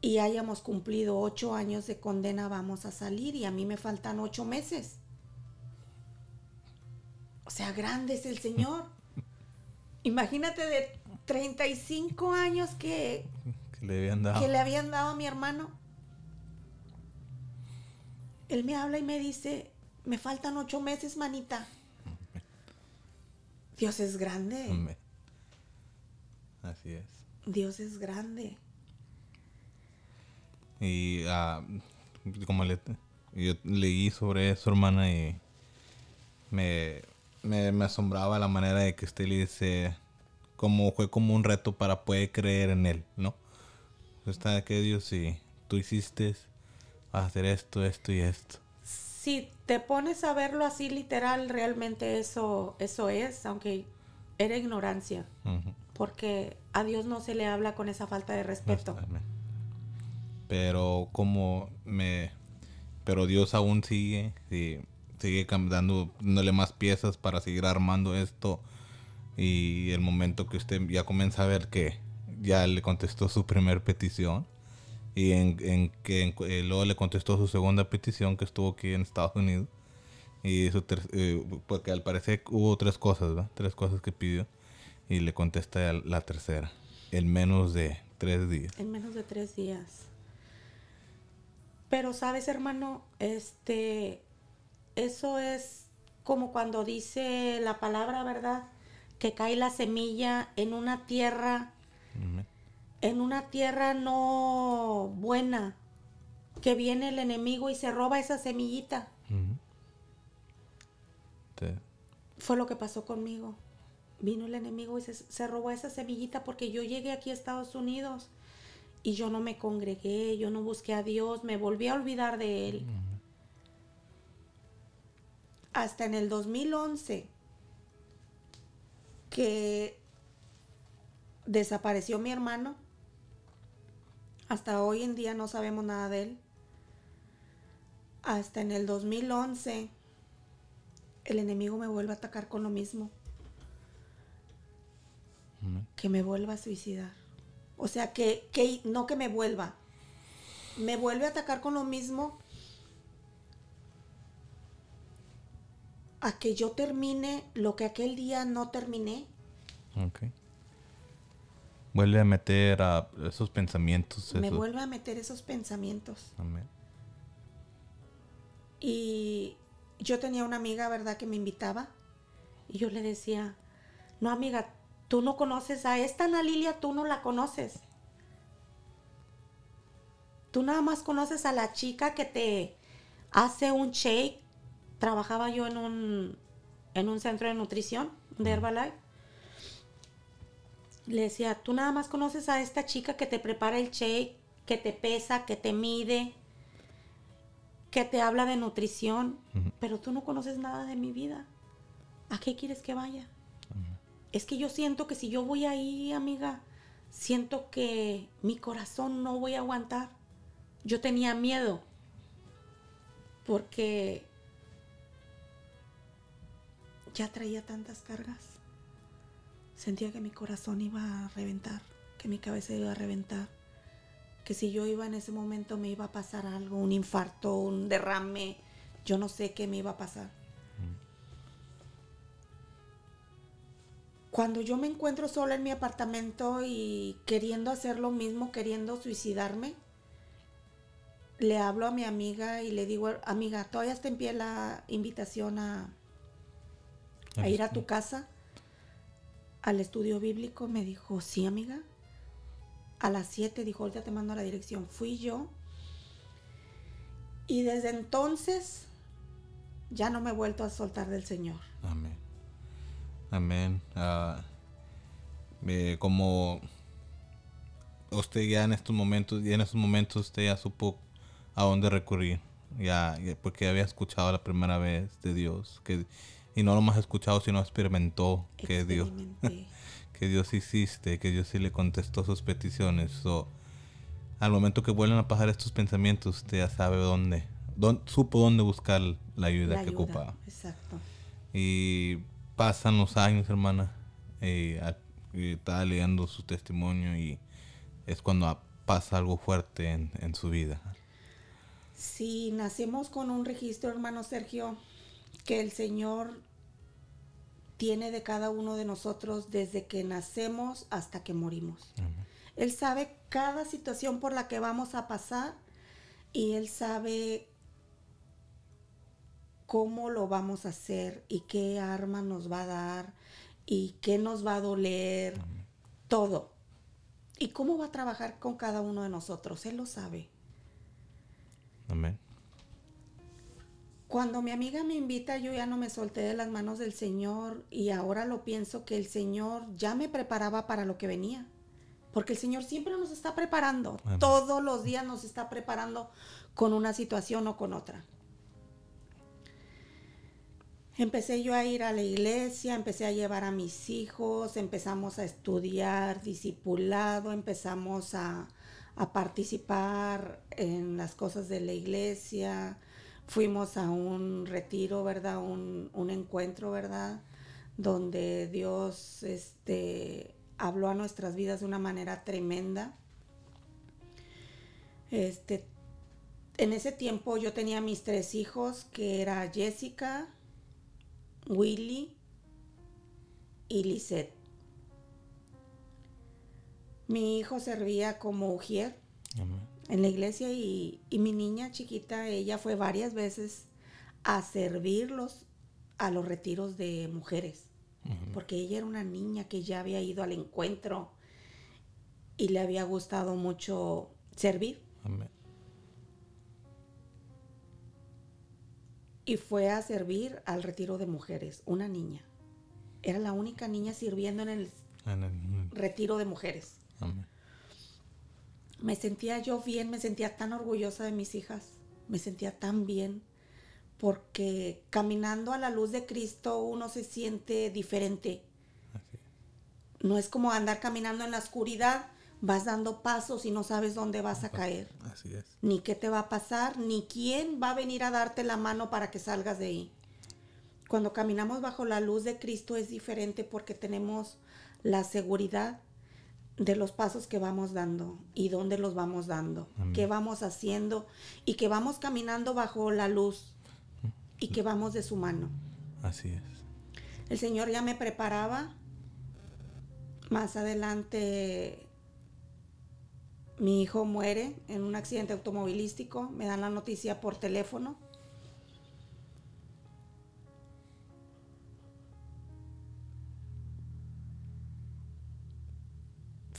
y hayamos cumplido ocho años de condena, vamos a salir y a mí me faltan ocho meses. O sea, grande es el Señor. Imagínate de 35 años que, Que le habían dado. que le habían dado a mi hermano. Él me habla y me dice, me faltan ocho meses, manita. Dios es grande. Así es. Dios es grande. Y ah, como le, yo leí sobre eso, hermana, y me, me, me asombraba la manera de que usted le dice, como fue como un reto para poder creer en él, ¿no? Está que Dios, si tú hiciste, hacer esto, esto y esto. Si te pones a verlo así literal, realmente eso, eso es, aunque era ignorancia. Porque a Dios no se le habla con esa falta de respeto. Pero como me... Pero Dios aún sigue, sigue dando- dándole más piezas para seguir armando esto. Y el momento que usted ya comienza a ver que ya le contestó su primer petición. Y en, que eh, luego le contestó su segunda petición que estuvo aquí en Estados Unidos. Y ter- eh, porque al parecer hubo tres cosas, ¿verdad? Tres cosas que pidió. Y le contesta la tercera. En menos de tres días. En menos de tres días. Pero sabes, hermano, este, eso es como cuando dice la palabra, ¿verdad? Que cae la semilla en una tierra, en una tierra no buena, que viene el enemigo y se roba esa semillita. Fue lo que pasó conmigo. Vino el enemigo y se, se robó esa semillita porque yo llegué aquí a Estados Unidos y yo no me congregué, yo no busqué a Dios, me volví a olvidar de Él. Hasta en el 2011 que desapareció mi hermano. Hasta hoy en día no sabemos nada de él. Hasta en el 2011 el enemigo me vuelve a atacar con lo mismo. Que me vuelva a suicidar. O sea, que, que no que me vuelva. Me vuelve a atacar con lo mismo. A que yo termine lo que aquel día no terminé. Ok. Vuelve a meter a esos pensamientos. Me vuelve a meter esos pensamientos. Amén. Y yo tenía una amiga, ¿verdad?, que me invitaba. Y yo le decía, no, amiga, tú no conoces a esta Ana Lilia, tú no la conoces. Tú nada más conoces a la chica que te hace un shake. Trabajaba yo en un, en un centro de nutrición de Herbalife. Le decía, tú nada más conoces a esta chica que te prepara el shake, que te pesa, que te mide, que te habla de nutrición, pero tú no conoces nada de mi vida. ¿A qué quieres que vaya? Es que yo siento que si yo voy ahí, amiga, siento que mi corazón no voy a aguantar. Yo tenía miedo porque ya traía tantas cargas. Sentía que mi corazón iba a reventar, que mi cabeza iba a reventar, que si yo iba en ese momento me iba a pasar algo, un infarto, un derrame, yo no sé qué me iba a pasar. Cuando yo me encuentro sola en mi apartamento y queriendo hacer lo mismo, queriendo suicidarme, le hablo a mi amiga y le digo, amiga, todavía está en pie la invitación a, a ir a tu casa, al estudio bíblico. Me dijo, sí, amiga. A las 7 dijo, ahorita te mando la dirección. Fui yo. Y desde entonces ya no me he vuelto a soltar del Señor. Amén. Amén. Ah, eh, como usted ya en estos momentos, y en estos momentos usted ya supo a dónde recurrir, ya, ya, porque había escuchado la primera vez de Dios, que y no lo más escuchado, sino experimentó que Dios, que Dios hiciste, que Dios sí le contestó sus peticiones. So, al momento que vuelven a pasar estos pensamientos, usted ya sabe dónde, dónde supo dónde buscar la ayuda La que ayuda, ocupaba. Exacto. Y pasan los años, hermana, y, a- y estaba leyendo su testimonio y es cuando pasa algo fuerte en, en su vida. Sí, nacemos con un registro, hermano Sergio, que el Señor tiene de cada uno de nosotros desde que nacemos hasta que morimos. Él sabe cada situación por la que vamos a pasar y Él sabe cómo lo vamos a hacer y qué arma nos va a dar y qué nos va a doler, todo. Y cómo va a trabajar con cada uno de nosotros. Él lo sabe. Amén. Cuando mi amiga me invita, yo ya no me solté de las manos del Señor y ahora lo pienso que el Señor ya me preparaba para lo que venía. Porque el Señor siempre nos está preparando. Amén. Todos los días nos está preparando con una situación o con otra. Empecé yo a ir a la iglesia, empecé a llevar a mis hijos, empezamos a estudiar discipulado, empezamos a, a participar en las cosas de la iglesia, fuimos a un retiro, ¿verdad? Un, un encuentro, ¿verdad? Donde Dios este, habló a nuestras vidas de una manera tremenda. Este, en ese tiempo yo tenía mis tres hijos, que era Jessica, Willy y Lisette. Mi hijo servía como ujier Amén. En la iglesia y, y mi niña chiquita, ella fue varias veces a servirlos a los retiros de mujeres, porque ella era una niña que ya había ido al encuentro y le había gustado mucho servir Amén. y fue a servir al retiro de mujeres, una niña. Era la única niña sirviendo en el En el- retiro de mujeres. Amén. Me sentía yo bien, me sentía tan orgullosa de mis hijas, me sentía tan bien, porque caminando a la luz de Cristo uno se siente diferente. Así. No es como andar caminando en la oscuridad, vas dando pasos y no sabes dónde vas a caer, Así es. ni qué te va a pasar, ni quién va a venir a darte la mano para que salgas de ahí. Cuando caminamos bajo la luz de Cristo es diferente porque tenemos la seguridad de los pasos que vamos dando y dónde los vamos dando, Amén. qué vamos haciendo y que vamos caminando bajo la luz y que vamos de su mano. Así es. El Señor ya me preparaba. Más adelante mi hijo muere en un accidente automovilístico. Me dan la noticia por teléfono.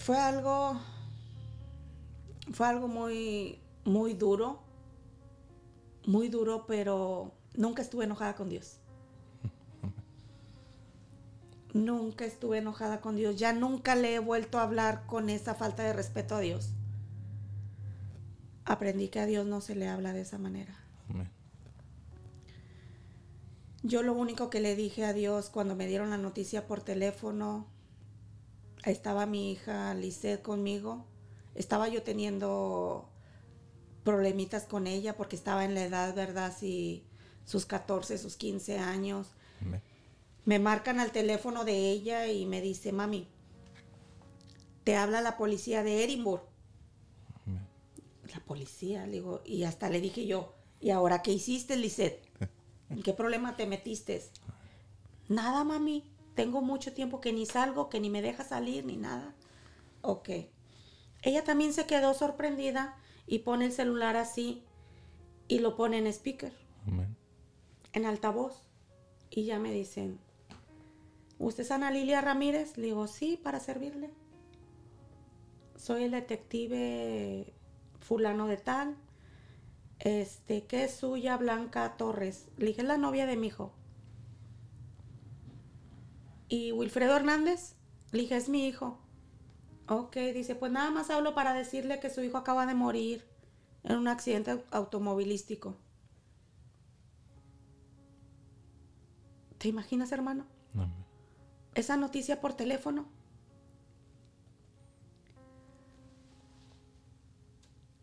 Fue algo, fue algo muy, muy duro, muy duro, pero nunca estuve enojada con Dios. Nunca estuve enojada con Dios. Ya nunca le he vuelto a hablar con esa falta de respeto a Dios. Aprendí que a Dios no se le habla de esa manera. Amén. Yo lo único que le dije a Dios cuando me dieron la noticia por teléfono, estaba mi hija Lisette conmigo, estaba yo teniendo problemitas con ella porque estaba en la edad, ¿verdad? Si sus 14, sus 15 años. Me marcan al teléfono de ella y me dice, mami, te habla la policía de Edinburgh. Amén. La policía, le digo, y hasta le dije yo, ¿y ahora qué hiciste, Lisette? ¿En qué problema te metiste? Nada, mami, tengo mucho tiempo que ni salgo, que ni me deja salir, ni nada. Ok. Ella también se quedó sorprendida y pone el celular así y lo pone en speaker, en altavoz. Y ya me dicen, ¿usted es Ana Lilia Ramírez? Le digo, sí, para servirle. Soy el detective fulano de tal. Este, que es suya Blanca Torres. Le dije, es la novia de mi hijo. ¿Y Wilfredo Hernández? Le dije, es mi hijo. Ok, dice, pues nada más hablo para decirle que su hijo acaba de morir en un accidente automovilístico. ¿Te imaginas, hermano? Esa noticia por teléfono.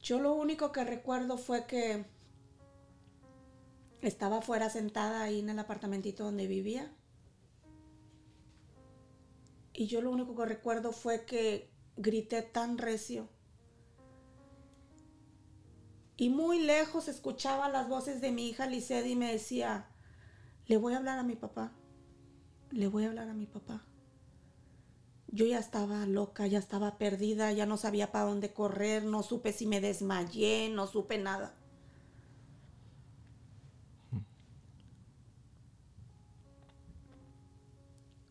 Yo lo único que recuerdo fue que estaba fuera sentada ahí en el apartamentito donde vivía. Y yo lo único que recuerdo fue que grité tan recio. Y muy lejos escuchaba las voces de mi hija Lisset y me decía, le voy a hablar a mi papá, le voy a hablar a mi papá. Yo ya estaba loca, ya estaba perdida, ya no sabía para dónde correr, no supe si me desmayé, no supe nada.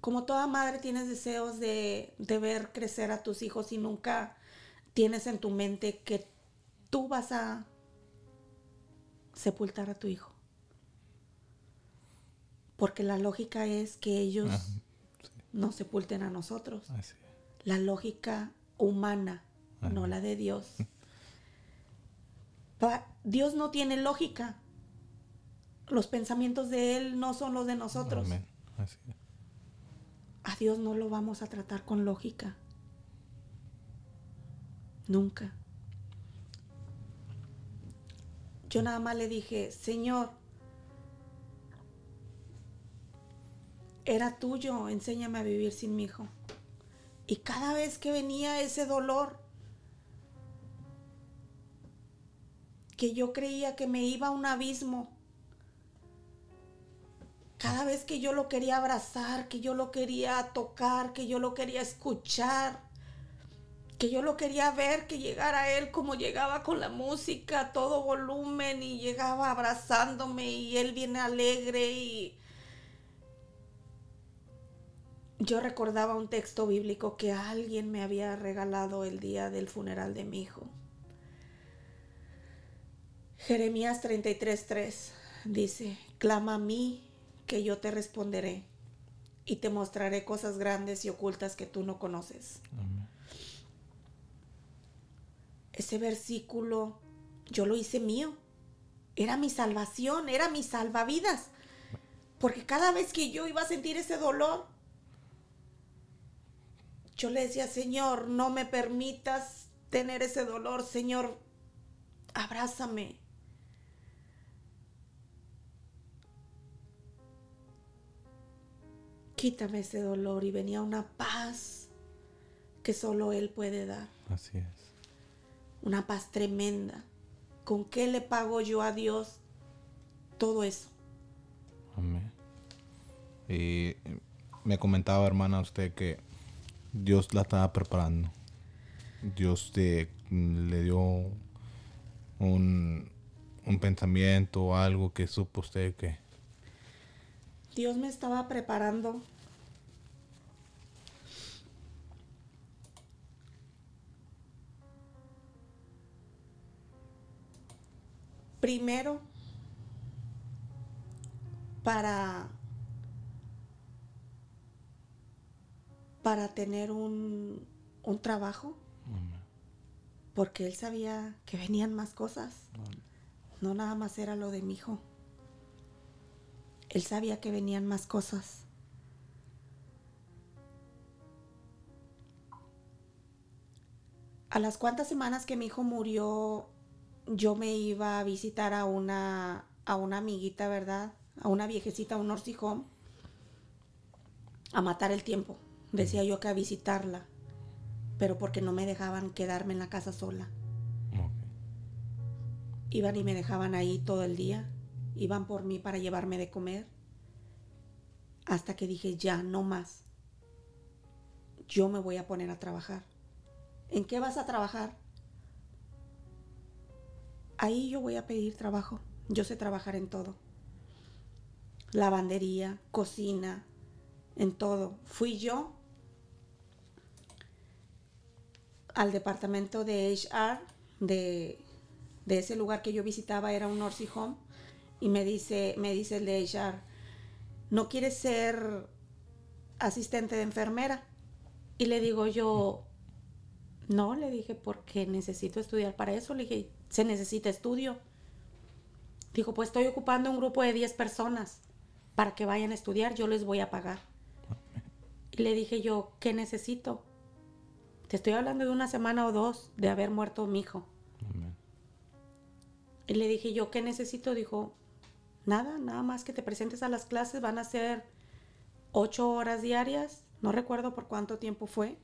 Como toda madre tienes deseos de, de ver crecer a tus hijos y nunca tienes en tu mente que tú vas a sepultar a tu hijo. Porque la lógica es que ellos no sepulten a nosotros. La lógica humana, no la de Dios. Dios no tiene lógica. Los pensamientos de Él no son los de nosotros. A Dios no lo vamos a tratar con lógica. Nunca. Yo nada más le dije, Señor, era tuyo, enséñame a vivir sin mi hijo. Y cada vez que venía ese dolor, que yo creía que me iba a un abismo, cada vez que yo lo quería abrazar, que yo lo quería tocar, que yo lo quería escuchar, que yo lo quería ver, que llegara él como llegaba con la música todo volumen y llegaba abrazándome y él viene alegre y yo recordaba un texto bíblico que alguien me había regalado el día del funeral de mi hijo. Jeremías 33:3 dice, clama a mí que yo te responderé y te mostraré cosas grandes y ocultas que tú no conoces. Ese versículo yo lo hice mío. Era mi salvación, era mi salvavidas. Porque cada vez que yo iba a sentir ese dolor, yo le decía, Señor, no me permitas tener ese dolor, Señor, abrázame. Quítame ese dolor y venía una paz que solo Él puede dar. Así es. Una paz tremenda. ¿Con qué le pago yo a Dios todo eso? Amén. Y me comentaba, hermana, usted que Dios la estaba preparando. Dios te, le dio un, un pensamiento o algo que supo usted que... Dios me estaba preparando primero para para tener un, trabajo. Porque él sabía que venían más cosas. No nada más era lo de mi hijo. Él sabía que venían más cosas. A las cuantas semanas que mi hijo murió, yo me iba a visitar a una, a una amiguita, ¿verdad? A una viejecita, a un nursing a matar el tiempo decía yo que a visitarla, pero porque no me dejaban quedarme en la casa sola. Iban y me dejaban ahí todo el día, iban por mí para llevarme de comer, hasta que dije, ya, no más. Yo me voy a poner a trabajar. ¿En qué vas a trabajar? Ahí yo voy a pedir trabajo. Yo sé trabajar en todo. Lavandería, cocina, en todo. Fui yo al departamento de HR de, ese lugar que yo visitaba, era un nursing home, y me dice, me dice el de HR, ¿no quieres ser asistente de enfermera. Y le digo yo, no, le dije, porque necesito estudiar para eso. Le dije, se necesita estudio. Dijo, pues estoy ocupando un grupo de 10 personas para que vayan a estudiar, yo les voy a pagar. Y le dije yo, ¿qué necesito? Te estoy hablando de una semana o dos de haber muerto mi hijo. Y le dije yo, ¿qué necesito? Dijo, nada, nada más que te presentes a las clases, van a ser ocho horas diarias, no recuerdo por cuánto tiempo fue,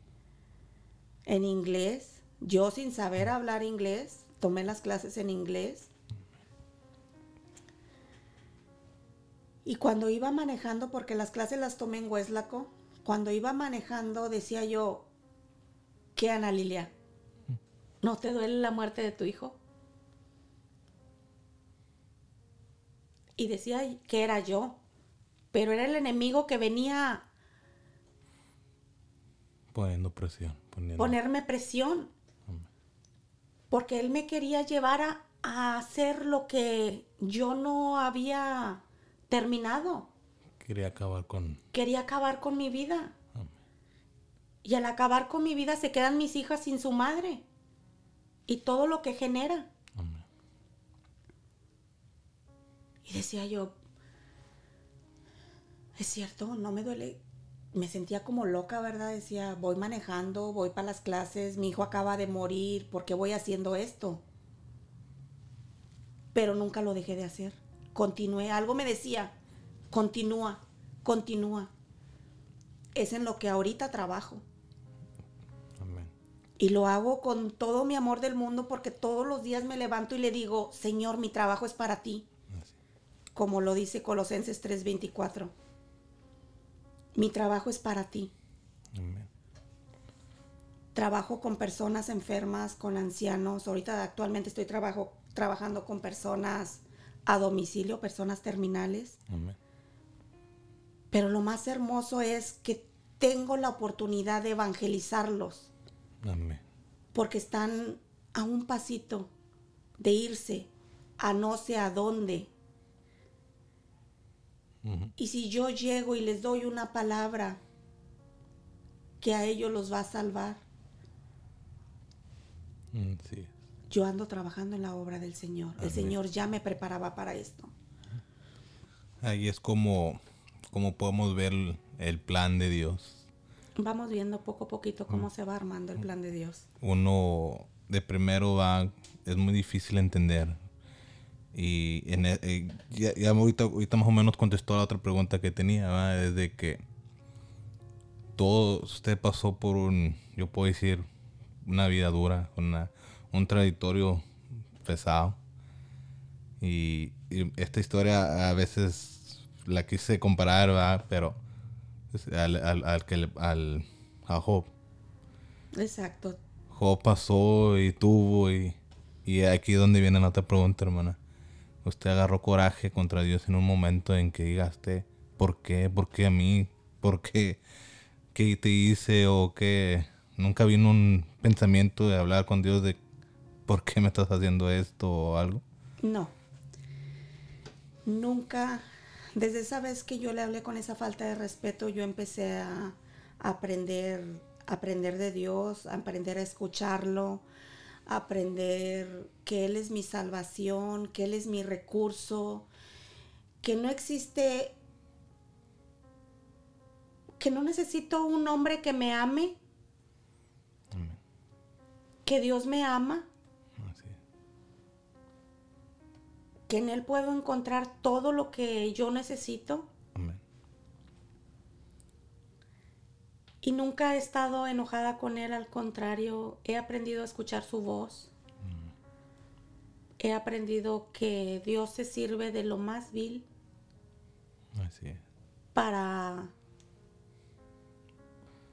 en inglés. Yo sin saber hablar inglés, tomé las clases en inglés. Y cuando iba manejando, porque las clases las tomé en Hueslaco, cuando iba manejando decía yo, ¿qué Ana Lilia? ¿No te duele la muerte de tu hijo? Y decía que era yo, pero era el enemigo que venía poniendo presión. Poniendo... Ponerme presión. Porque él me quería llevar a, a hacer lo que yo no había terminado. Quería acabar con... Quería acabar con mi vida. Y al acabar con mi vida se quedan mis hijas sin su madre. Y todo lo que genera. Y decía yo, es cierto, no me duele. Me sentía como loca, ¿verdad? Decía, voy manejando, voy para las clases, mi hijo acaba de morir, ¿por qué voy haciendo esto? Pero nunca lo dejé de hacer. Continué, algo me decía, continúa, continúa. Es en lo que ahorita trabajo. Y lo hago con todo mi amor del mundo porque todos los días me levanto y le digo, Señor, mi trabajo es para ti. Como lo dice Colosenses 3:24. Mi trabajo es para ti. Trabajo con personas enfermas, con ancianos. Ahorita actualmente estoy trabajo, trabajando con personas a domicilio, personas terminales. Pero lo más hermoso es que tengo la oportunidad de evangelizarlos. Porque están a un pasito de irse a no sé a dónde. Y si yo llego y les doy una palabra que a ellos los va a salvar, mm, yo ando trabajando en la obra del Señor. El Señor ya me preparaba para esto. Ahí es como, como podemos ver el plan de Dios Vamos viendo poco a poquito cómo mm. se va armando el plan de Dios. Uno de primero va, es muy difícil entender. Y en, e, eh, ya, ahorita, ahorita, más o menos contestó a la otra pregunta que tenía, desde que todo usted pasó por un, yo puedo decir, una vida dura, una, un trayectorio pesado. Y, esta historia a veces la quise comparar, ¿verdad? pero al, al, al, que al, a Job. Exacto. Job pasó y tuvo y, y aquí donde viene la otra pregunta, hermana. Usted agarró coraje contra Dios en un momento en que digaste, ¿por qué? ¿Por qué a mí? ¿Por qué? ¿Qué te hice? O que nunca vino un pensamiento de hablar con Dios de ¿por qué me estás haciendo esto o algo? No. Nunca desde esa vez que yo le hablé con esa falta de respeto, yo empecé a aprender, aprender de Dios, a aprender a escucharlo, a aprender que Él es mi salvación, que Él es mi recurso, que no existe, que no necesito un hombre que me ame, que Dios me ama que en Él puedo encontrar todo lo que yo necesito. Amén. Y nunca he estado enojada con Él, al contrario, he aprendido a escuchar su voz. Mm. He aprendido que Dios se sirve de lo más vil Así para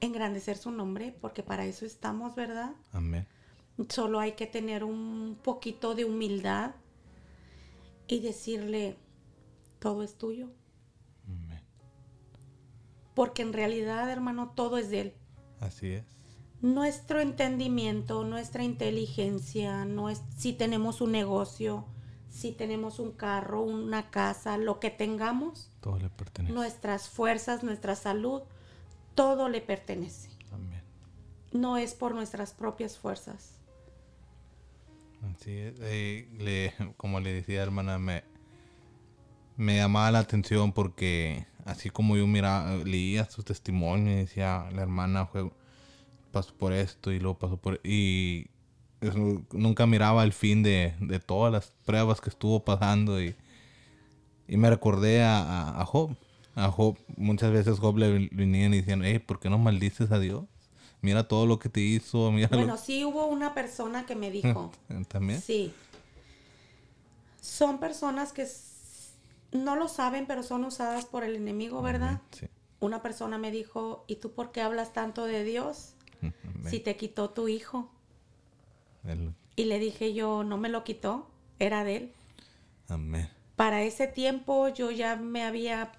engrandecer su nombre, porque para eso estamos, ¿verdad? Amén. Solo hay que tener un poquito de humildad y decirle, todo es tuyo. Porque en realidad, hermano, todo es de Él. Así es. Nuestro entendimiento, nuestra inteligencia, no es, si tenemos un negocio, si tenemos un carro, una casa, lo que tengamos, todo le pertenece. Nuestras fuerzas, nuestra salud, todo le pertenece. Amén. No es por nuestras propias fuerzas. Así es. Eh, le- como le decía hermana, me, me llamaba la atención porque así como yo miraba, leía su testimonio y decía, la hermana fue, pasó por esto y luego pasó por... Y eso, nunca miraba el fin de, de todas las pruebas que estuvo pasando y, y me recordé a, a- a Job. A Job, muchas veces Job le venían y decían, hey, ¿por qué no maldices a Dios? Mira todo lo que te hizo, mira lo- Bueno, sí hubo una persona que me dijo, También. sí, son personas que no lo saben, pero son usadas por el enemigo, ¿verdad? Sí. Una persona me dijo, ¿y tú por qué hablas tanto de Dios si te quitó tu hijo? Y le dije yo, no me lo quitó, era de él. Amén. Para ese tiempo yo ya me había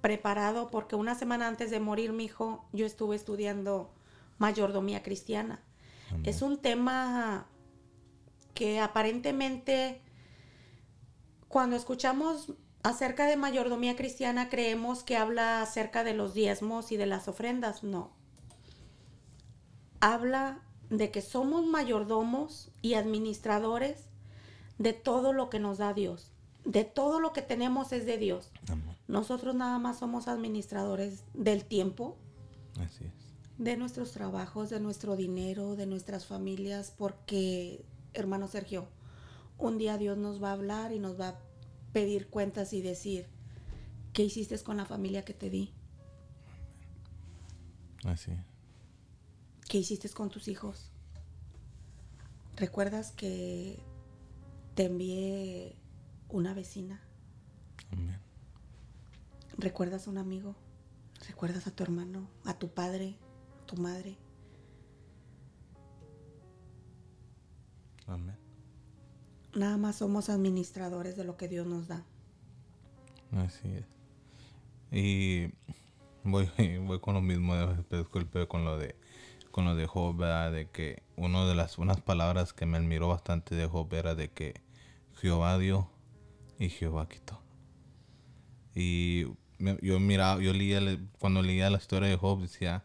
preparado porque una semana antes de morir mi hijo yo estuve estudiando mayordomía cristiana. Es un tema que aparentemente cuando escuchamos acerca de mayordomía cristiana creemos que habla acerca de los diezmos y de las ofrendas. No. Habla de que somos mayordomos y administradores de todo lo que nos da Dios. De todo lo que tenemos es de Dios. Amén. Nosotros nada más somos administradores del tiempo, Así es. de nuestros trabajos, de nuestro dinero, de nuestras familias, porque, hermano Sergio, un día Dios nos va a hablar y nos va a pedir cuentas y decir, ¿qué hiciste con la familia que te di? Así. ¿Qué hiciste con tus hijos? ¿Recuerdas que te envié una vecina? Amén. ¿Recuerdas a un amigo? ¿Recuerdas a tu hermano? ¿A tu padre? ¿A tu madre? Amén. Nada más somos administradores de lo que Dios nos da. Así es. Y voy, con lo mismo, disculpe, con lo de con lo de Job, de que una de las unas palabras que me admiró bastante de Job era de que Jehová dio y Jehová quitó. Y yo miraba, yo leía, le- cuando leía la historia de Job decía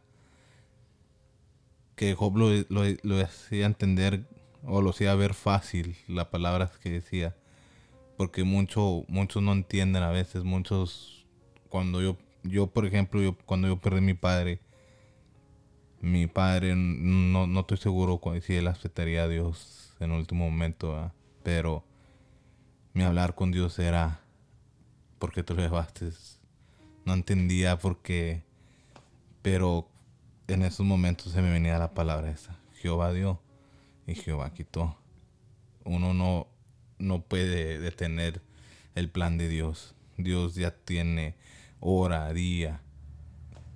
que Job lo, lo, lo hacía entender o lo hacía ver fácil las palabras que decía porque mucho, muchos no entienden a veces, muchos, cuando yo, yo por ejemplo, yo cuando yo perdí mi padre, mi padre no, no estoy seguro si él aceptaría a Dios en el último momento, pero mi hablar con Dios era, ¿por qué te lo llevaste? No entendía por qué, pero en esos momentos se me venía la palabra esa, Jehová dio y Jehová quitó uno no, no puede detener el plan de Dios. Dios ya tiene hora, día.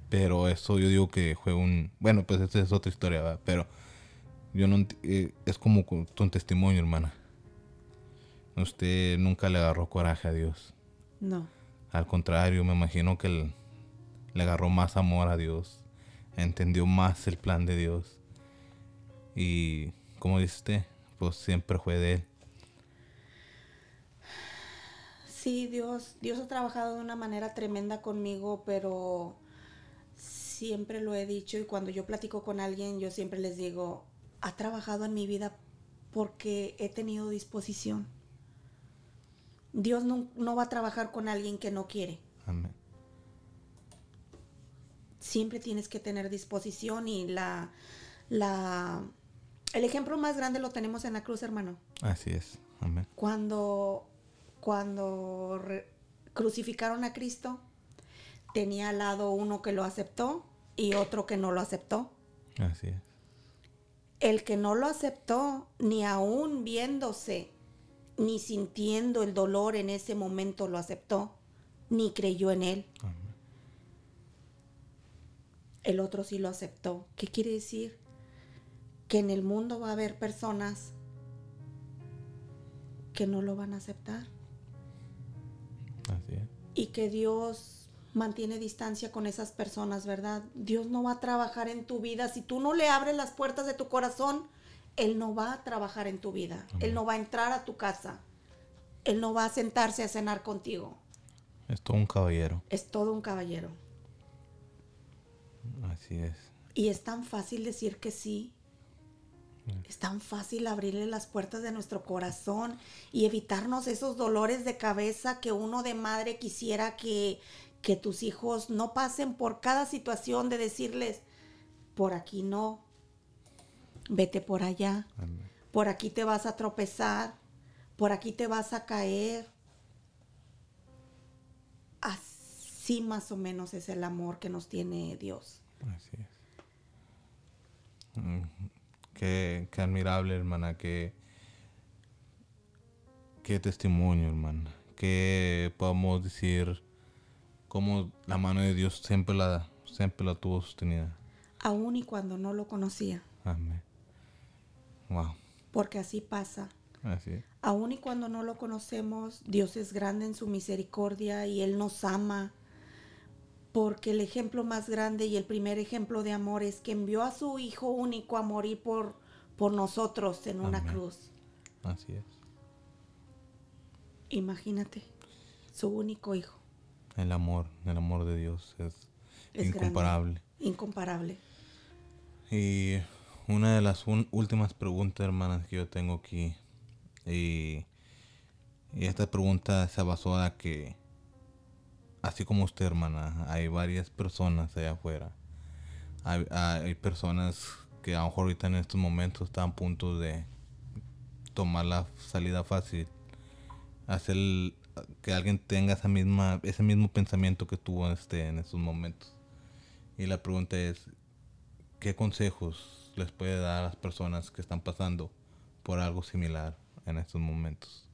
Pero eso yo digo que fue un... Bueno, pues esa es otra historia, ¿verdad? Pero yo no... eh, es como con tu testimonio, hermana. Usted nunca le agarró coraje a Dios. No. Al contrario, me imagino que él le agarró más amor a Dios. Entendió más el plan de Dios. Y como dice usted, pues siempre fue de él. Sí, Dios, Dios ha trabajado de una manera tremenda conmigo, pero siempre lo he dicho y cuando yo platico con alguien, yo siempre les digo, ha trabajado en mi vida porque he tenido disposición. Dios no, no va a trabajar con alguien que no quiere. Amén. Siempre tienes que tener disposición y la, la, el ejemplo más grande lo tenemos en la cruz, hermano. Así es. Amén. cuando cuando crucificaron a Cristo tenía al lado uno que lo aceptó y otro que no lo aceptó. Así es. El que no lo aceptó, ni aún viéndose, ni sintiendo el dolor en ese momento lo aceptó, ni creyó en él. Amén. El otro sí lo aceptó. ¿Qué quiere decir? Que en el mundo va a haber personas que no lo van a aceptar. Así es. y que Dios mantiene distancia con esas personas, ¿verdad? Dios no va a trabajar en tu vida. Si tú no le abres las puertas de tu corazón, Él no va a trabajar en tu vida. Él no va a entrar a tu casa. Él no va a sentarse a cenar contigo. Es todo un caballero. Es todo un caballero. Así es. Y es tan fácil decir que sí. Es tan fácil abrirle las puertas de nuestro corazón y evitarnos esos dolores de cabeza que uno de madre quisiera que, que tus hijos no pasen por cada situación de decirles, por aquí no, vete por allá, Amén. por aquí te vas a tropezar, por aquí te vas a caer. Así más o menos es el amor que nos tiene Dios. Así es. Mm, Qué, qué admirable, hermana. Qué, qué testimonio, hermana. Que podemos decir cómo la mano de Dios siempre la, siempre la tuvo sostenida. Aún y cuando no lo conocía, Amén. Wow. porque así pasa. Así es. Aún y cuando no lo conocemos, Dios es grande en su misericordia y Él nos ama. Porque el ejemplo más grande y el primer ejemplo de amor es que envió a su Hijo único a morir por, por nosotros en una Amén. cruz. Así es. Imagínate, su único Hijo. El amor, el amor de Dios es, Es incomparable. grande, incomparable. Y una de las un- últimas preguntas, hermanas, que yo tengo aquí. Y, y esta pregunta se basó a que, así como usted, hermana, hay varias personas allá afuera. Hay, personas que a lo mejor ahorita en estos momentos están a punto de tomar la salida fácil. Hacer que alguien tenga esa misma, ese mismo pensamiento que tuvo este, en estos momentos. Y la pregunta es, ¿qué consejos les puede dar a las personas que están pasando por algo similar en estos momentos?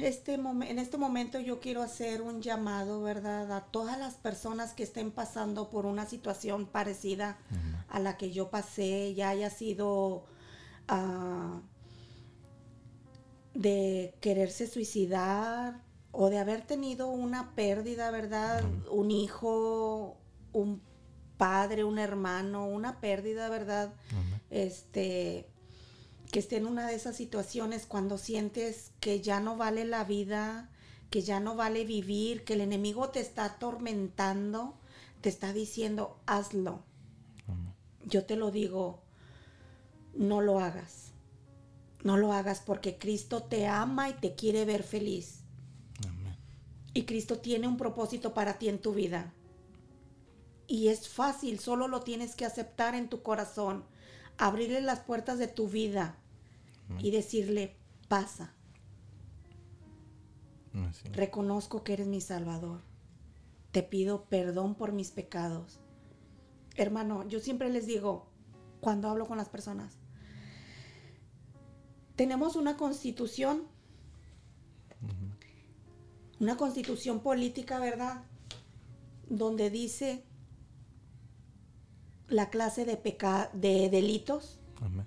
Este en este momento yo quiero hacer un llamado, ¿verdad? A todas las personas que estén pasando por una situación parecida a la que yo pasé, ya haya sido ah, de quererse suicidar o de haber tenido una pérdida, ¿verdad? Un hijo, un padre, un hermano, una pérdida, ¿verdad? Este, que esté en una de esas situaciones cuando sientes que ya no vale la vida, que ya no vale vivir, que el enemigo te está atormentando, te está diciendo, hazlo. Yo te lo digo, no lo hagas. No lo hagas porque Cristo te ama y te quiere ver feliz. Amén. Y Cristo tiene un propósito para ti en tu vida. Y es fácil, solo lo tienes que aceptar en tu corazón, abrirle las puertas de tu vida y decirle, pasa, Así. reconozco que eres mi Salvador, te pido perdón por mis pecados. Hermano, yo siempre les digo, cuando hablo con las personas, tenemos una constitución, una constitución política, ¿verdad? Donde dice la clase de, peca de delitos, Amén.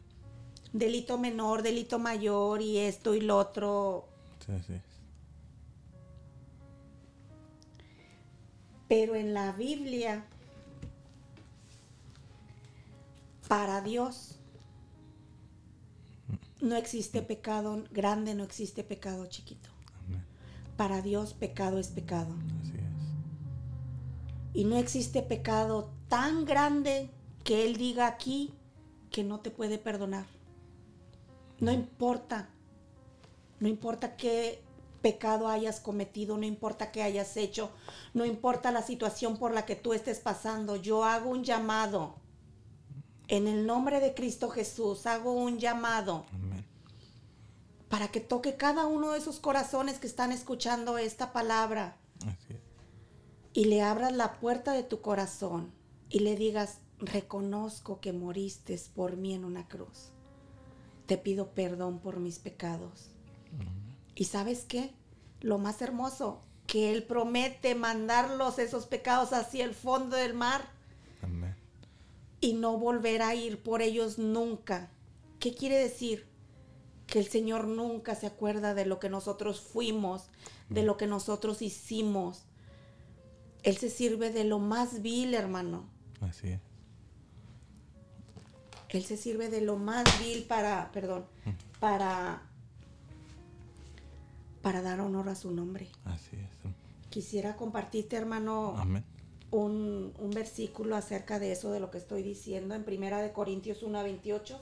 Delito menor, delito mayor y esto y lo otro. Sí, sí. Pero en la Biblia, para Dios, no existe pecado grande, no existe pecado chiquito. Amén. Para Dios pecado es pecado. Así es. Y no existe pecado tan grande que Él diga aquí que no te puede perdonar. No importa. No importa qué pecado hayas cometido, no importa qué hayas hecho, no importa la situación por la que tú estés pasando. Yo hago un llamado. En el nombre de Cristo Jesús, hago un llamado Amén. para que toque cada uno de esos corazones que están escuchando esta palabra Así es. y le abras la puerta de tu corazón y le digas, reconozco que moriste por mí en una cruz. Te pido perdón por mis pecados. ¿Y sabes qué? Lo más hermoso, que Él promete mandarlos esos pecados hacia el fondo del mar Amén. y no volver a ir por ellos nunca. ¿Qué quiere decir? Que el Señor nunca se acuerda de lo que nosotros fuimos, de lo que nosotros hicimos. Él se sirve de lo más vil, hermano. Así es. Él se sirve de lo más vil para, perdón, para, para dar honor a su nombre. Así es. Quisiera compartirte, hermano, Amén. un, un versículo acerca de eso, de lo que estoy diciendo, en Primera de Corintios 1 a 28.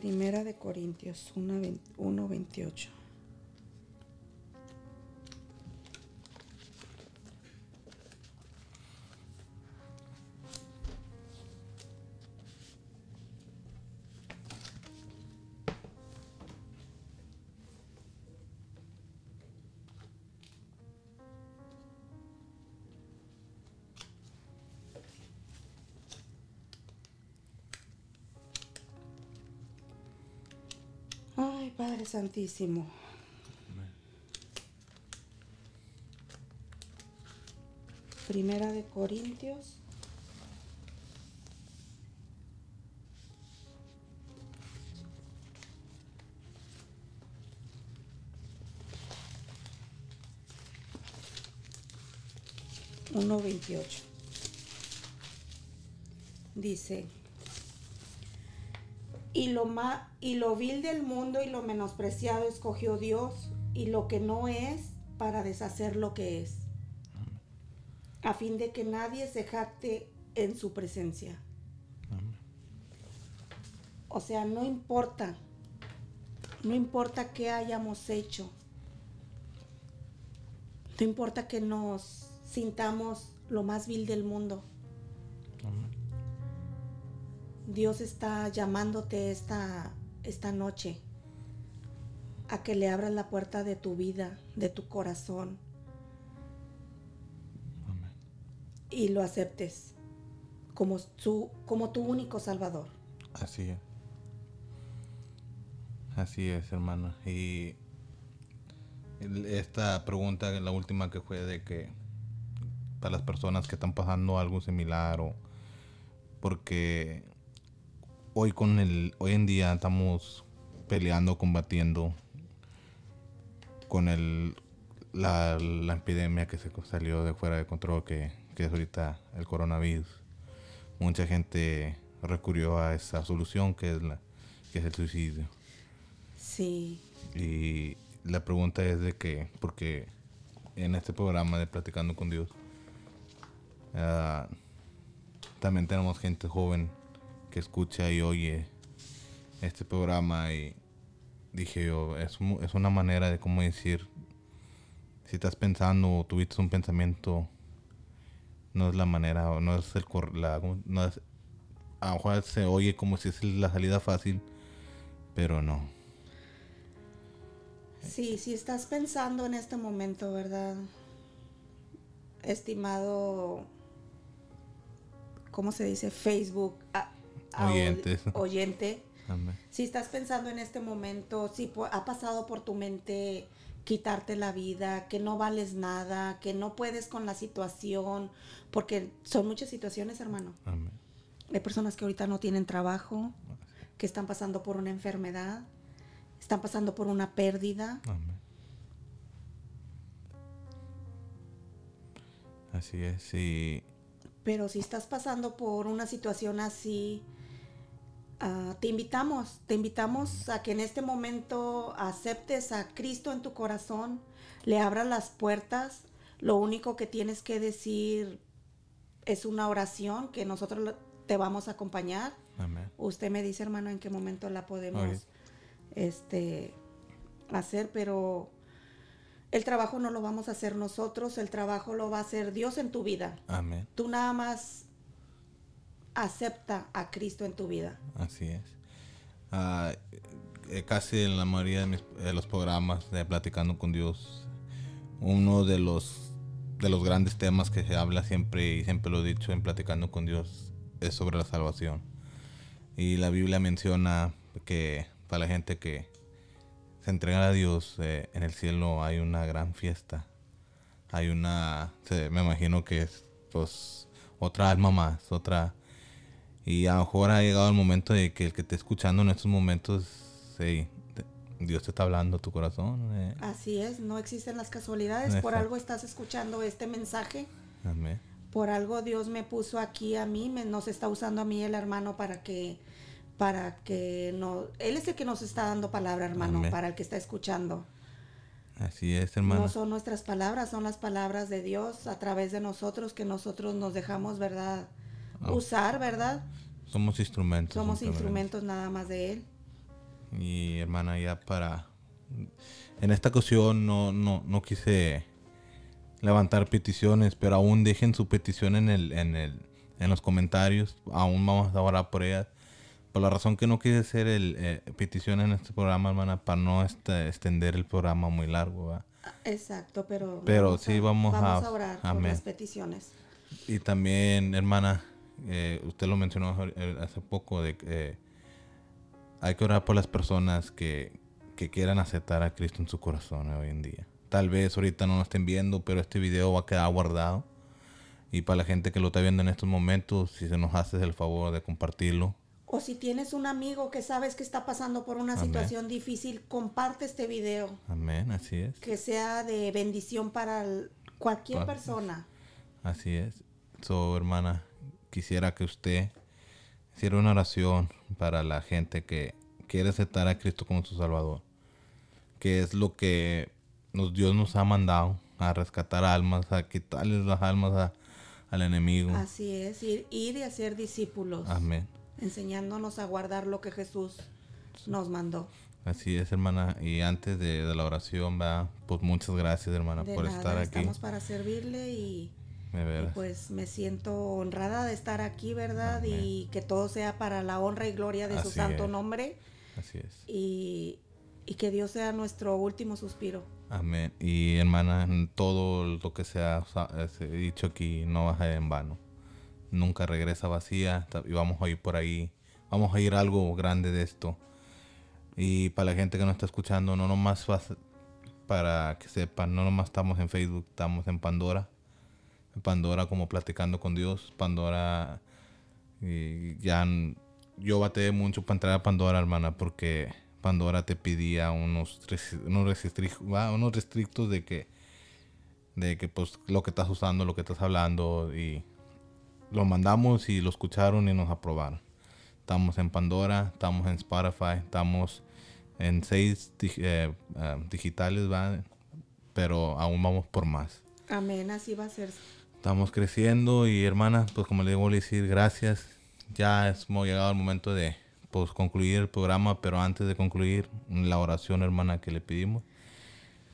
Primera de Corintios 1, 28. Ay, Padre Santísimo. Primera de Corintios. Uno veintiocho. Dice, y lo, y lo vil del mundo y lo menospreciado escogió Dios y lo que no es para deshacer lo que es, a fin de que nadie se jacte en su presencia. O sea, no importa, no importa qué hayamos hecho, no importa que nos sintamos lo más vil del mundo. Dios está llamándote esta, esta noche a que le abras la puerta de tu vida, de tu corazón. Amén. Y lo aceptes como tu, como tu único Salvador. Así es. Así es, hermana. Y esta pregunta, la última que fue de que para las personas que están pasando algo similar o porque hoy con el hoy en día estamos peleando, combatiendo con el la, la epidemia que se salió de fuera de control que, que es ahorita el coronavirus. Mucha gente recurrió a esa solución que es la que es el suicidio. Sí, Y la pregunta es de que, porque en este programa de Platicando con Dios, ah, también tenemos gente joven que escucha y oye este programa y dije yo, es, es una manera de cómo decir, si estás pensando o tuviste un pensamiento, no es la manera, o no es el la, no es, a lo mejor se oye como si es la salida fácil, pero no. sí, si estás pensando en este momento, ¿verdad? Estimado, ¿cómo se dice? Facebook. Oyentes. oyente. Amén. Si estás pensando en este momento, si ha pasado por tu mente quitarte la vida, que no vales nada, que no puedes con la situación, porque son muchas situaciones, hermano. Amén. Hay personas que ahorita no tienen trabajo, que están pasando por una enfermedad, están pasando por una pérdida. Amén. Así es, y Pero si estás pasando por una situación así, ah, te invitamos, te invitamos a que en este momento aceptes a Cristo en tu corazón, le abras las puertas. Lo único que tienes que decir es una oración que nosotros te vamos a acompañar. amén. Usted me dice, hermano, en qué momento la podemos este, hacer, pero el trabajo no lo vamos a hacer nosotros, el trabajo lo va a hacer Dios en tu vida. Amén. Tú nada más acepta a Cristo en tu vida. Así es. Ah, eh, casi en la mayoría de, mis- los programas de Platicando con Dios, uno de los, de los grandes temas que se habla siempre y siempre lo he dicho en Platicando con Dios es sobre la salvación. Y la Biblia menciona que para la gente que se entrega a Dios, eh, en el cielo hay una gran fiesta. Hay una, me imagino que es pues otra alma más, otra... Y a lo mejor ha llegado el momento de que el que esté escuchando en estos momentos, sí, te- Dios te está hablando a tu corazón. eh. Así es, no existen las casualidades. Por algo estás escuchando este mensaje, Amén. Por algo Dios me puso aquí a mí, me, nos está usando a mí el hermano para que, para que no, Él es el que nos está dando palabra, hermano, Amén. para el que está escuchando. Así es, hermano. No son nuestras palabras, son las palabras de Dios a través de nosotros que nosotros nos dejamos, ¿verdad? Ah. Usar, ¿verdad? Somos instrumentos. Somos instrumentos nada más de Él. Y hermana, ya para... En esta ocasión no, no, no quise levantar peticiones, pero aún dejen su petición en, el, en, el, en los comentarios. Aún vamos a orar por ellas. Por la razón que no quise hacer el, eh, petición en este programa, hermana, para no este, extender el programa muy largo. ¿va? Exacto, pero... Pero sí vamos a- vamos a orar por las peticiones. Y también, hermana, eh, usted lo mencionó eh, hace poco, de que eh, hay que orar por las personas que, que quieran aceptar a Cristo en su corazón hoy en día. Tal vez ahorita no lo estén viendo, pero este video va a quedar guardado. Y para la gente que lo está viendo en estos momentos, si se nos hace el favor de compartirlo. O si tienes un amigo que sabes que está pasando por una Amén. situación difícil, comparte este video. Amén, así es. Que sea de bendición para cualquier persona. Así es. So, hermana, quisiera que usted hiciera una oración para la gente que quiere aceptar a Cristo como su Salvador. Que es lo que nos, Dios nos ha mandado a rescatar almas, a quitarles las almas a- al enemigo. Así es, ir, ir y hacer discípulos. Amén. Enseñándonos a guardar lo que Jesús nos mandó. Así es, hermana. Y antes de, de la oración, va, pues muchas gracias, hermana, De por nada, estar aquí. estamos para servirle y, y pues me siento honrada de estar aquí, ¿verdad? Amén. Y que todo sea para la honra y gloria de su santo es. nombre Así es. y, y que Dios sea nuestro último suspiro. Amén. Y hermana, todo lo que se ha sa- se ha dicho aquí no va a ser en vano. Nunca regresa vacía y vamos a ir por ahí. Vamos a ir a algo grande de esto. Y para la gente que no está escuchando, no nomás para que sepan, no nomás estamos en Facebook, estamos en Pandora. Pandora como platicando con Dios. Pandora, y ya yo batallé mucho para entrar a Pandora, hermana, porque Pandora te pedía unos, unos, restri- va, unos restrictos de que, de que pues lo que estás usando, lo que estás hablando y lo mandamos y lo escucharon y nos aprobaron. Estamos en Pandora, estamos en Spotify, estamos en seis eh, ah, digitales, pero aún vamos por más. Amén, así va a ser. Estamos creciendo y hermana, pues como le debo decir, gracias. Ya hemos llegado al momento de pues, concluir el programa, pero antes de concluir, la oración hermana que le pedimos.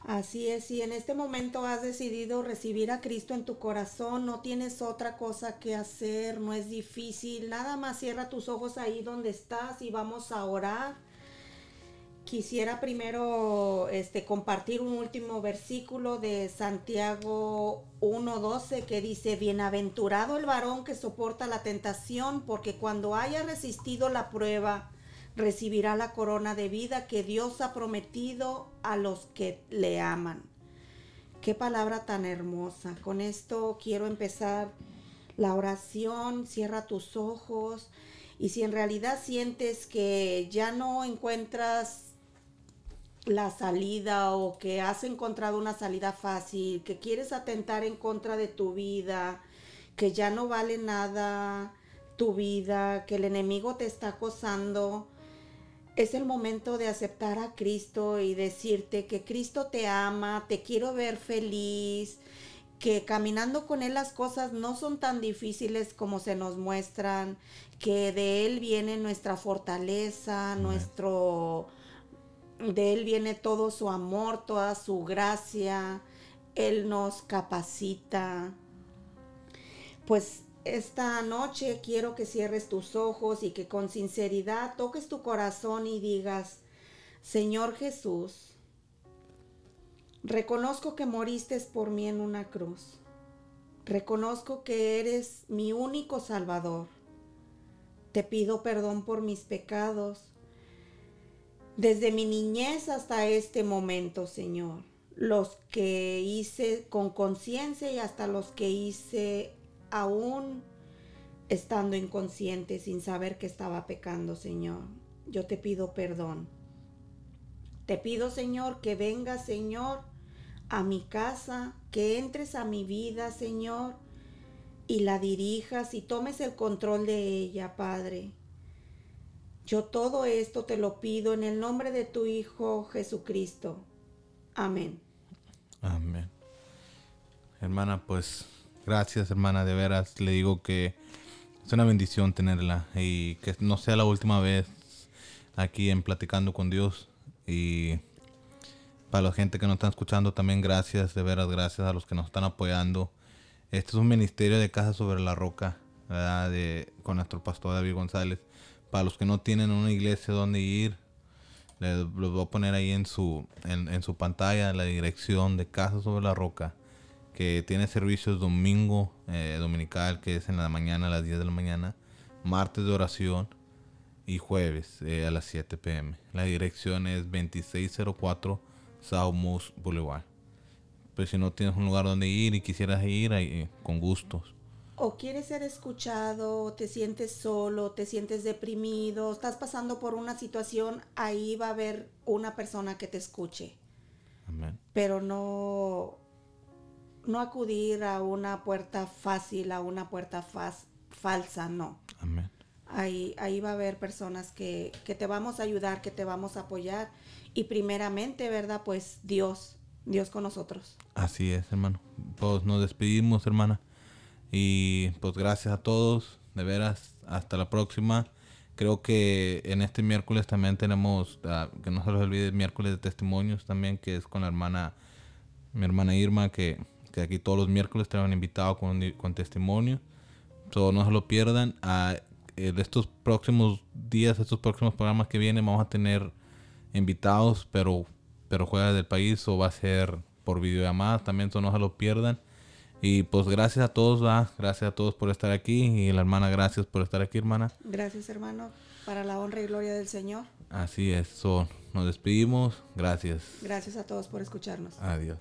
Así es, si en este momento has decidido recibir a Cristo en tu corazón, no tienes otra cosa que hacer, no es difícil, nada más cierra tus ojos ahí donde estás y vamos a orar. Quisiera primero este, compartir un último versículo de Santiago 1.12 que dice, Bienaventurado el varón que soporta la tentación, porque cuando haya resistido la prueba, recibirá la corona de vida que Dios ha prometido a los que le aman. Qué palabra tan hermosa. Con esto quiero empezar la oración. Cierra tus ojos. Y si en realidad sientes que ya no encuentras la salida o que has encontrado una salida fácil, que quieres atentar en contra de tu vida, que ya no vale nada tu vida, que el enemigo te está acosando, es el momento de aceptar a Cristo y decirte que Cristo te ama, te quiero ver feliz, que caminando con Él las cosas no son tan difíciles como se nos muestran, que de Él viene nuestra fortaleza, nuestro, de Él viene todo su amor, toda su gracia, Él nos capacita. Pues esta noche quiero que cierres tus ojos y que con sinceridad toques tu corazón y digas, Señor Jesús, reconozco que moriste por mí en una cruz. Reconozco que eres mi único Salvador. Te pido perdón por mis pecados. Desde mi niñez hasta este momento, Señor. Los que hice con conciencia y hasta los que hice aún estando inconsciente sin saber que estaba pecando, Señor. Yo te pido perdón. Te pido, Señor, que vengas, Señor, a mi casa, que entres a mi vida, Señor, y la dirijas y tomes el control de ella, Padre. Yo todo esto te lo pido en el nombre de tu Hijo Jesucristo. Amén. Amén. Hermana, pues gracias, hermana, de veras. Le digo que es una bendición tenerla y que no sea la última vez aquí en Platicando con Dios. Y para la gente que nos está escuchando también gracias, de veras gracias a los que nos están apoyando. Este es un ministerio de Casa sobre la Roca, ¿verdad? De, con nuestro pastor David González. Para los que no tienen una iglesia donde ir, les, voy a poner ahí en su, en, en su pantalla la dirección de Casa sobre la Roca, que tiene servicios domingo, eh, dominical, que es en la mañana a las 10 de la mañana, martes de oración y jueves eh, a las 7 pm. La dirección es 2604 South Moose Boulevard. Pero si no tienes un lugar donde ir y quisieras ir, ahí, eh, con gustos. O quieres ser escuchado, te sientes solo, te sientes deprimido, estás pasando por una situación, ahí va a haber una persona que te escuche. Amén. Pero no, no acudir a una puerta fácil, a una puerta faz- falsa, no. Amén. Ahí, ahí va a haber personas que, que te vamos a ayudar, que te vamos a apoyar. Y primeramente, ¿verdad? Pues Dios, Dios con nosotros. Así es, hermano. Pues nos despedimos, hermana. Y pues gracias a todos, de veras, hasta la próxima. Creo que en este miércoles también tenemos, ah, que no se les olvide, miércoles de testimonios también, que es con la hermana, mi hermana Irma, que, que aquí todos los miércoles tenemos invitado con, con testimonio. So, no se lo pierdan. De estos próximos días, estos próximos programas que vienen, vamos a tener invitados, pero, pero fuera del país o va a ser por videollamadas también, so no se lo pierdan. Y pues gracias a todos, ¿va? gracias a todos por estar aquí y la hermana, gracias por estar aquí, hermana. Gracias, hermano, para la honra y gloria del Señor. Así es, so, nos despedimos, gracias, Gracias a todos por escucharnos. adiós.